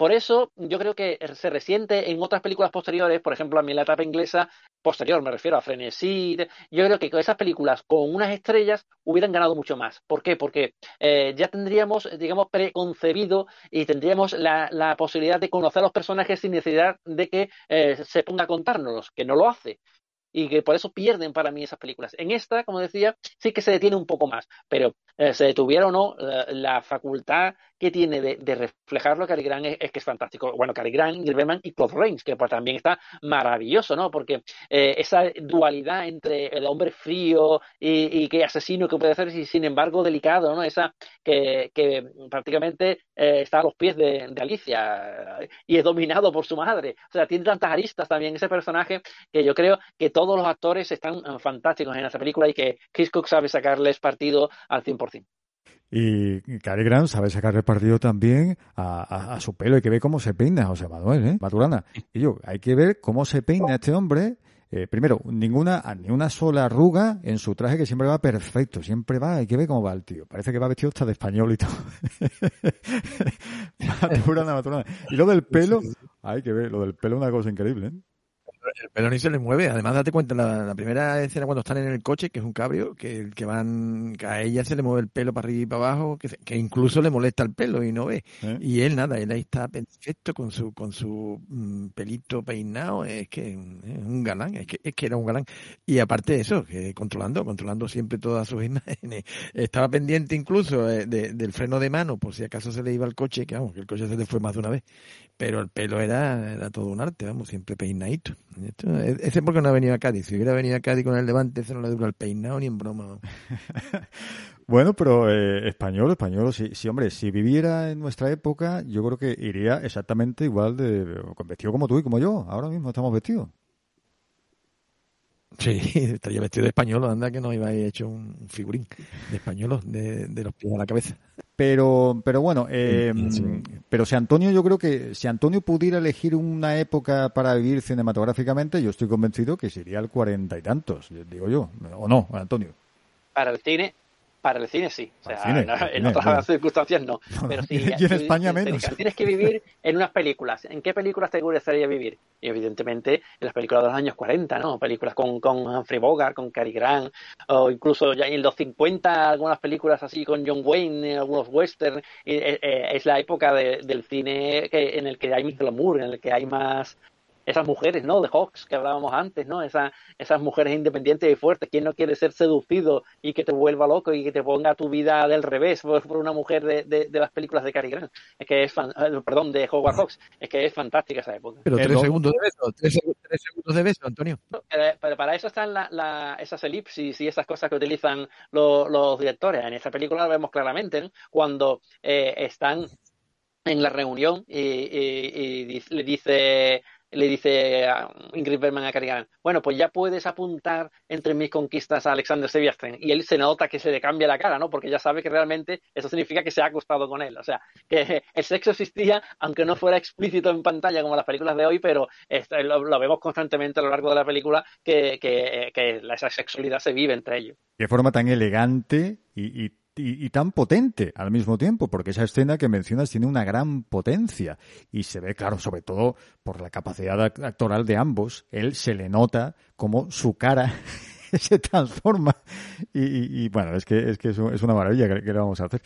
por eso yo creo que se resiente en otras películas posteriores, por ejemplo, a mí la etapa inglesa posterior, me refiero a Frenesí, yo creo que esas películas con unas estrellas hubieran ganado mucho más. ¿Por qué? Porque eh, ya tendríamos, digamos, preconcebido y tendríamos la, posibilidad de conocer a los personajes sin necesidad de que eh, se ponga a contárnoslos, que no lo hace y que por eso pierden para mí esas películas. En esta, como decía, sí que se detiene un poco más, pero eh, se detuviera o no, la facultad que tiene de, reflejarlo Cary Grant es, que es fantástico. Bueno, Cary Grant, Gilberman y Claude Rains, que pues, también está maravilloso, ¿no? Porque eh, esa dualidad entre el hombre frío y, y que asesino que puede ser, y sin embargo delicado, ¿no? Esa que, prácticamente eh, está a los pies de, de, Alicia y es dominado por su madre. O sea, tiene tantas aristas también ese personaje que yo creo que todos los actores están fantásticos en esa película y que Hitchcock sabe sacarles partido al 100%. Y Cary Grant sabe sacar repartido también a, a, su pelo. Hay que ver cómo se peina José Manuel, ¿eh? Maturana. Y yo, hay que ver cómo se peina este hombre. Eh, primero, ninguna, ni una sola arruga en su traje que siempre va perfecto. Siempre va, hay que ver cómo va el tío. Parece que va vestido hasta de español y todo. maturana, maturana. Y lo del pelo, hay que ver, lo del pelo es una cosa increíble, ¿eh? El pelo ni se le mueve. Además, date cuenta, la, la, primera escena cuando están en el coche, que es un cabrio, que, que van, que a ella se le mueve el pelo para arriba y para abajo, que, que incluso le molesta el pelo y no ve. ¿Eh? Y él nada, él ahí está perfecto con su, con su mm, pelito peinado, es que es un galán, es que, es que era un galán. Y aparte de eso, que controlando, controlando siempre todas sus imágenes. Estaba pendiente incluso de, de, del freno de mano, por si acaso se le iba al coche, que vamos, que el coche se le fue más de una vez. Pero el pelo era, era todo un arte, vamos, siempre peinadito. Ese porque no ha venido a Cádiz. Si hubiera venido a Cádiz con el Levante, ese no le dura el peinado ni en broma. bueno, pero eh, español, español, sí, sí, hombre, si viviera en nuestra época, yo creo que iría exactamente igual de vestido como tú y como yo. Ahora mismo estamos vestidos. Sí, estaría vestido de español, anda que no iba a hecho un figurín de español de, de los pies a la cabeza. Pero, pero bueno, eh, sí, sí. pero si Antonio, yo creo que si Antonio pudiera elegir una época para vivir cinematográficamente, yo estoy convencido que sería el cuarenta y tantos, digo yo, o no, Antonio. Para el cine, para el cine sí, o sea, cine, en otras circunstancias no. Pero sí, y en España menos. Tienes que vivir en unas películas. ¿En qué películas te gustaría vivir? Y evidentemente en las películas de los años 40, ¿no? Películas con, con Humphrey Bogart, con Cary Grant, o incluso ya en los 50 algunas películas así con John Wayne, algunos western. es la época de, del cine que, en el que hay más glamour, en el que hay más esas mujeres, ¿no? De Hawks que hablábamos antes, ¿no? Esa, esas mujeres independientes y fuertes. ¿Quién no quiere ser seducido y que te vuelva loco y que te ponga tu vida del revés por, por una mujer de, de, de, las películas de Cary Grant? Es que es, fan, perdón, de Howard Hawks. Es que es fantástica esa época. Pero tres segundos de beso, tres, tres, segundos de beso, Antonio. Pero, pero para eso están la, la, esas elipsis y esas cosas que utilizan los, los directores. En esta película lo vemos claramente, ¿no? Cuando eh, están en la reunión y, y, y le dice le dice a Ingrid Bergman a Cary bueno, pues ya puedes apuntar entre mis conquistas a Alexander Sebastian. Y él se nota que se le cambia la cara, ¿no? Porque ya sabe que realmente eso significa que se ha acostado con él. O sea, que el sexo existía, aunque no fuera explícito en pantalla como las películas de hoy, pero lo, vemos constantemente a lo largo de la película que, que, que esa sexualidad se vive entre ellos. De forma tan elegante y y, tan potente al mismo tiempo, porque esa escena que mencionas tiene una gran potencia y se ve, claro, sobre todo por la capacidad actoral de ambos, él se le nota como su cara se transforma. Y, bueno, es que es que es, una maravilla que, le vamos a hacer.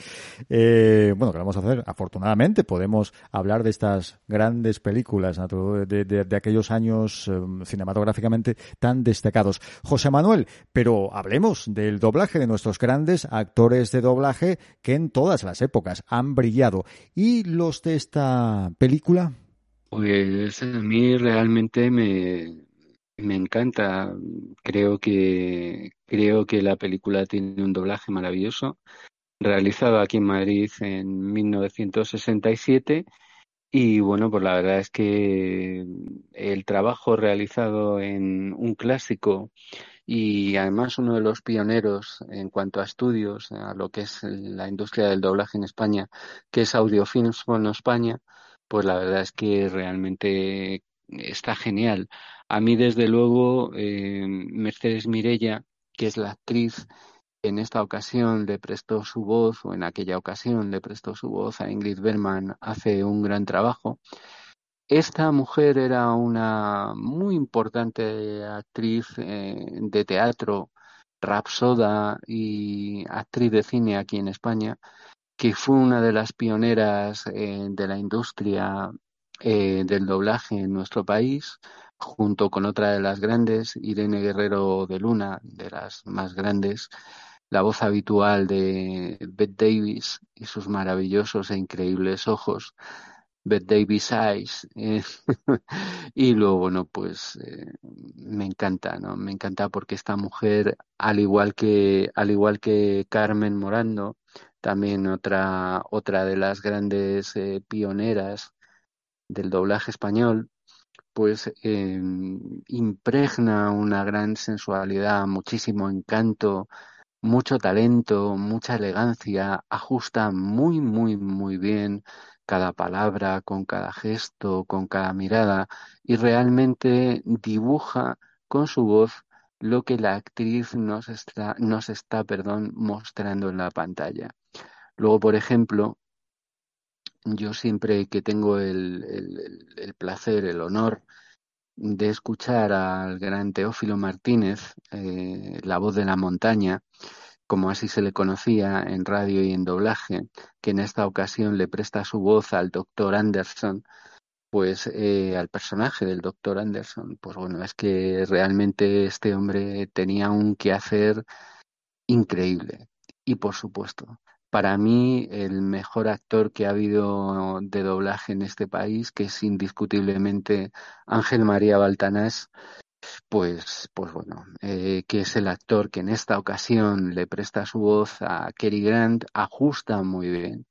Eh, bueno, que le vamos a hacer. Afortunadamente podemos hablar de estas grandes películas de, de, aquellos años um, cinematográficamente tan destacados. José Manuel, pero hablemos del doblaje de nuestros grandes actores de doblaje que en todas las épocas han brillado. ¿Y los de esta película? Pues a mí realmente me, me encanta. Creo que creo que la película tiene un doblaje maravilloso, realizado aquí en Madrid en 1967. Y bueno, pues la verdad es que el trabajo realizado en un clásico y además uno de los pioneros en cuanto a estudios, a lo que es la industria del doblaje en España, que es Audiofilms Bueno España, pues la verdad es que realmente está genial. A mí, desde luego, eh, Mercedes Mirella, que es la actriz, en esta ocasión le prestó su voz, o en aquella ocasión le prestó su voz a Ingrid Bergman, hace un gran trabajo. Esta mujer era una muy importante actriz eh, de teatro, rapsoda y actriz de cine aquí en España, que fue una de las pioneras eh, de la industria eh, del doblaje en nuestro país, junto con otra de las grandes, Irene Guerrero de Luna, de las más grandes, la voz habitual de Bette Davis y sus maravillosos e increíbles ojos, Bette Davis Eyes. Eh, y luego, bueno, pues eh, me encanta, ¿no? Me encanta porque esta mujer, al igual que, al igual que Carmen Morando, también otra, otra de las grandes eh, pioneras del doblaje español, pues eh, impregna una gran sensualidad, muchísimo encanto, mucho talento, mucha elegancia, ajusta muy, muy, muy bien cada palabra, con cada gesto, con cada mirada y realmente dibuja con su voz lo que la actriz nos está, nos está perdón, mostrando en la pantalla. Luego, por ejemplo, yo siempre que tengo el, el, placer, el honor de escuchar al gran Teófilo Martínez, eh, la voz de la montaña, como así se le conocía en radio y en doblaje, que en esta ocasión le presta su voz al doctor Anderson, pues eh, al personaje del doctor Anderson, pues bueno, es que realmente este hombre tenía un quehacer increíble. Y por supuesto, para mí el mejor actor que ha habido de doblaje en este país, que es indiscutiblemente Ángel María Baltanás, pues, pues bueno, eh, que es el actor que en esta ocasión le presta su voz a Cary Grant, ajusta muy bien,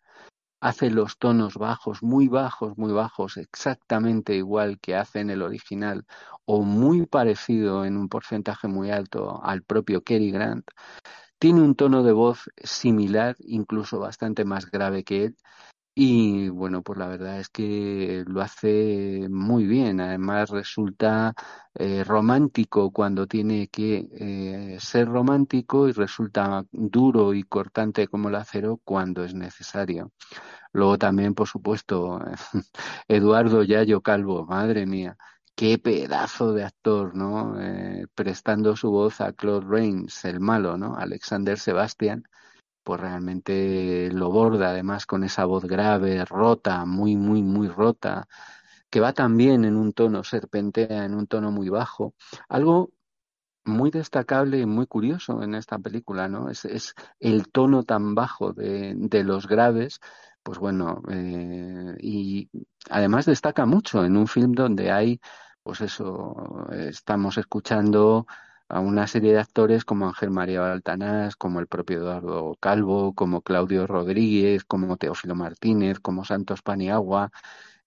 hace los tonos bajos, muy bajos, muy bajos, exactamente igual que hace en el original, o muy parecido en un porcentaje muy alto al propio Cary Grant. Tiene un tono de voz similar, incluso bastante más grave que él, y bueno, pues la verdad es que lo hace muy bien. Además resulta eh, romántico cuando tiene que eh, ser romántico y resulta duro y cortante como el acero cuando es necesario. Luego también, por supuesto, Eduardo Yayo Calvo, madre mía, qué pedazo de actor, ¿no? Eh, prestando su voz a Claude Rains, el malo, ¿no? Alexander Sebastian pues realmente lo borda además con esa voz grave, rota, muy, muy, muy rota, que va también en un tono serpentea, en un tono muy bajo. Algo muy destacable y muy curioso en esta película, ¿no? Es, es el tono tan bajo de, de los graves, pues bueno, eh, y además destaca mucho en un film donde hay, pues eso, estamos escuchando a una serie de actores como Ángel María Baltanás, como el propio Eduardo Calvo, como Claudio Rodríguez, como Teófilo Martínez, como Santos Paniagua,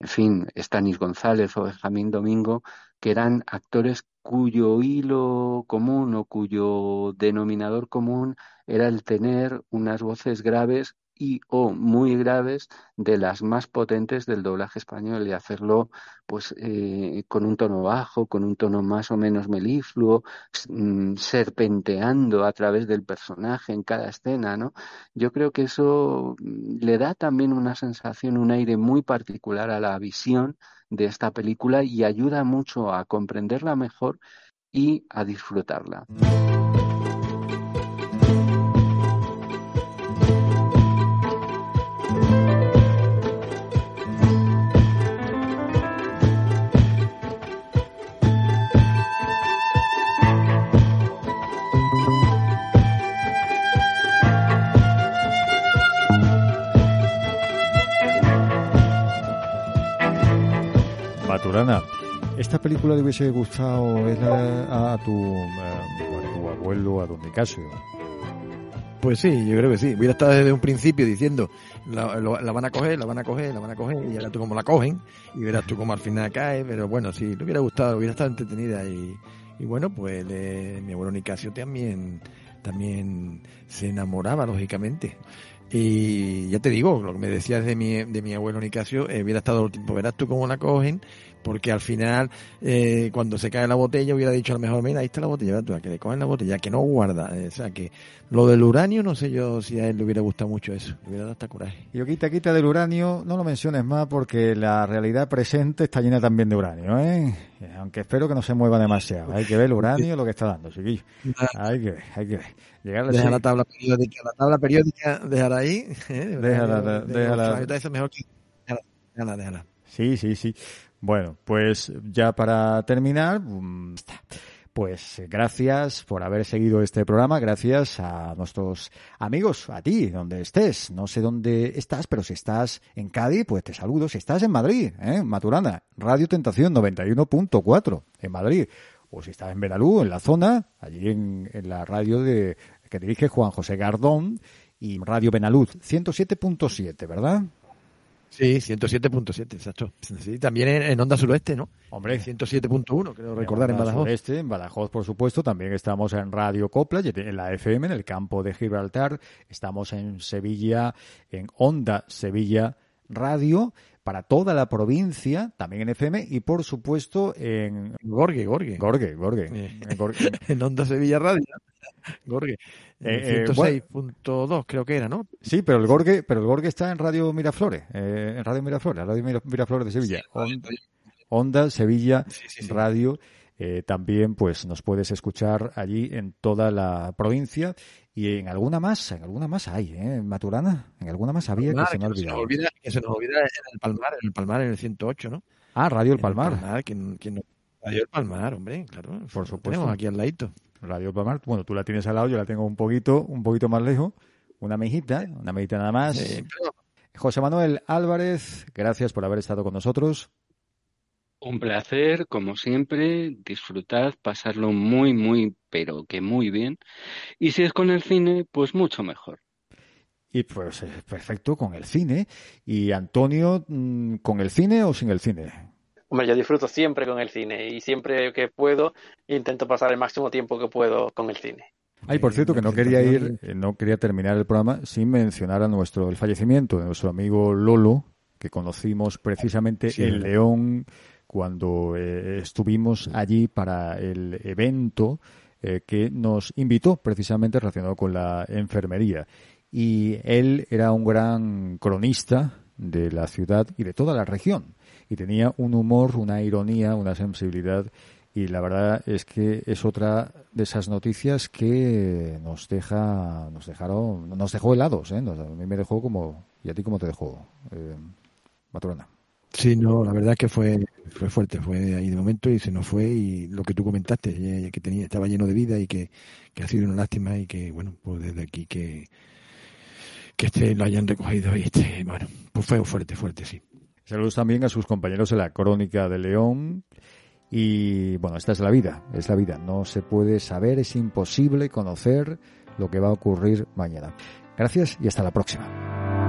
en fin, Estanis González o Benjamín Domingo, que eran actores cuyo hilo común o cuyo denominador común era el tener unas voces graves y o muy graves de las más potentes del doblaje español y hacerlo pues eh, con un tono bajo, con un tono más o menos melifluo, mm, serpenteando a través del personaje en cada escena, ¿no? Yo creo que eso mm, le da también una sensación, un aire muy particular a la visión de esta película y ayuda mucho a comprenderla mejor y a disfrutarla. ¿Esta película le hubiese gustado a, tu, a tu abuelo, a don Nicasio? Pues sí, yo creo que sí. Hubiera estado desde un principio diciendo, la, van a coger, la van a coger, la van a coger, y ahora tú como la cogen, y verás tú como al final cae, pero bueno, sí, le hubiera gustado, hubiera estado entretenida y, y bueno, pues mi abuelo Nicasio también, también se enamoraba, lógicamente. Y ya te digo, lo que me decías de mi, de mi abuelo Nicasio, eh, hubiera estado el tiempo, verás tú cómo la cogen, porque al final, eh, cuando se cae la botella, hubiera dicho a lo mejor, mira, ahí está la botella, tú, que le cogen la botella, que no guarda. Eh, o sea, que lo del uranio, no sé yo si a él le hubiera gustado mucho eso, le hubiera dado hasta coraje. Y yo quita, quita del uranio, no lo menciones más porque la realidad presente está llena también de uranio, ¿eh? eh aunque espero que no se mueva demasiado. Hay que ver el uranio lo que está dando, chiquillo. Hay que ver, hay que ver. Llegar deja la tabla periódica, la tabla periódica, déjala ahí. ¿eh? Déjala, déjala. Que... Déjala, déjala. Sí, sí, sí. Bueno, pues ya para terminar, mm, pues gracias por haber seguido este programa, gracias a nuestros amigos, a ti, donde estés. No sé dónde estás, pero si estás en Cádiz, pues te saludo. Si estás en Madrid, ¿eh? Maturana, Radio Tentación 91.4 en Madrid. O si estás en Veralú, en la zona, allí en, en la radio de que dirige Juan José Gardón y Radio Benaluz 107.7, ¿verdad? Sí, 107.7, exacto. Sí, también en, en, Onda Suroeste, ¿no? Hombre. 107.1, creo recordar, en, en Badajoz. Sureste, en Badajoz, por supuesto. También estamos en Radio Copla, en la FM, en el campo de Gibraltar. Estamos en Sevilla, en Onda Sevilla Radio para toda la provincia, también en FM y por supuesto en Gorgue, Gorgue. Gorgue, Gorgue. Eh, en, Gorgue. en Onda Sevilla Radio. Gorgue. Eh, 106.2 bueno, creo que era, ¿no? Sí, pero el Gorgue, pero el Gorgue está en Radio Miraflores, eh, en Radio Miraflores, Radio Miraflores de Sevilla. Onda, Onda Sevilla sí, sí, Radio. Eh, también pues nos puedes escuchar allí en toda la provincia y en alguna más, en alguna más hay, ¿eh? En Maturana, en alguna más había Palmar, que se me olvidado. olvida, que se nos olvida en el Palmar, en el Palmar en el 108, ¿no? Ah, Radio El Palmar. El Palmar. Radio El Palmar, hombre, claro. Por supuesto. Tenemos aquí al ladito. Radio El Palmar, bueno, tú la tienes al lado, yo la tengo un poquito, un poquito más lejos. Una mejita, una mejita nada más. Sí, pero... José Manuel Álvarez, gracias por haber estado con nosotros. Un placer, como siempre, disfrutad, pasarlo muy, muy, pero que muy bien. Y si es con el cine, pues mucho mejor. Y pues perfecto con el cine. Y Antonio, ¿con el cine o sin el cine? Hombre, yo disfruto siempre con el cine y siempre que puedo intento pasar el máximo tiempo que puedo con el cine. Ay, por cierto, que no quería ir, no quería terminar el programa sin mencionar a nuestro el fallecimiento de nuestro amigo Lolo, que conocimos precisamente sí, en León cuando eh, estuvimos allí para el evento eh, que nos invitó precisamente relacionado con la enfermería. Y él era un gran cronista de la ciudad y de toda la región. Y tenía un humor, una ironía, una sensibilidad. Y la verdad es que es otra de esas noticias que nos deja, nos dejaron, nos dejó helados, ¿eh? A mí me dejó como, ¿y a ti cómo te dejó, eh, Matrona? Sí, no, la verdad es que fue, fue fuerte, fue ahí de momento y se nos fue y lo que tú comentaste, que tenía, estaba lleno de vida y que, que ha sido una lástima y que, bueno, pues desde aquí que, que este lo hayan recogido y este, bueno, pues fue fuerte, fuerte, sí. Saludos también a sus compañeros de la Crónica de León. Y bueno, esta es la vida, es la vida. No se puede saber, es imposible conocer lo que va a ocurrir mañana. Gracias y hasta la próxima.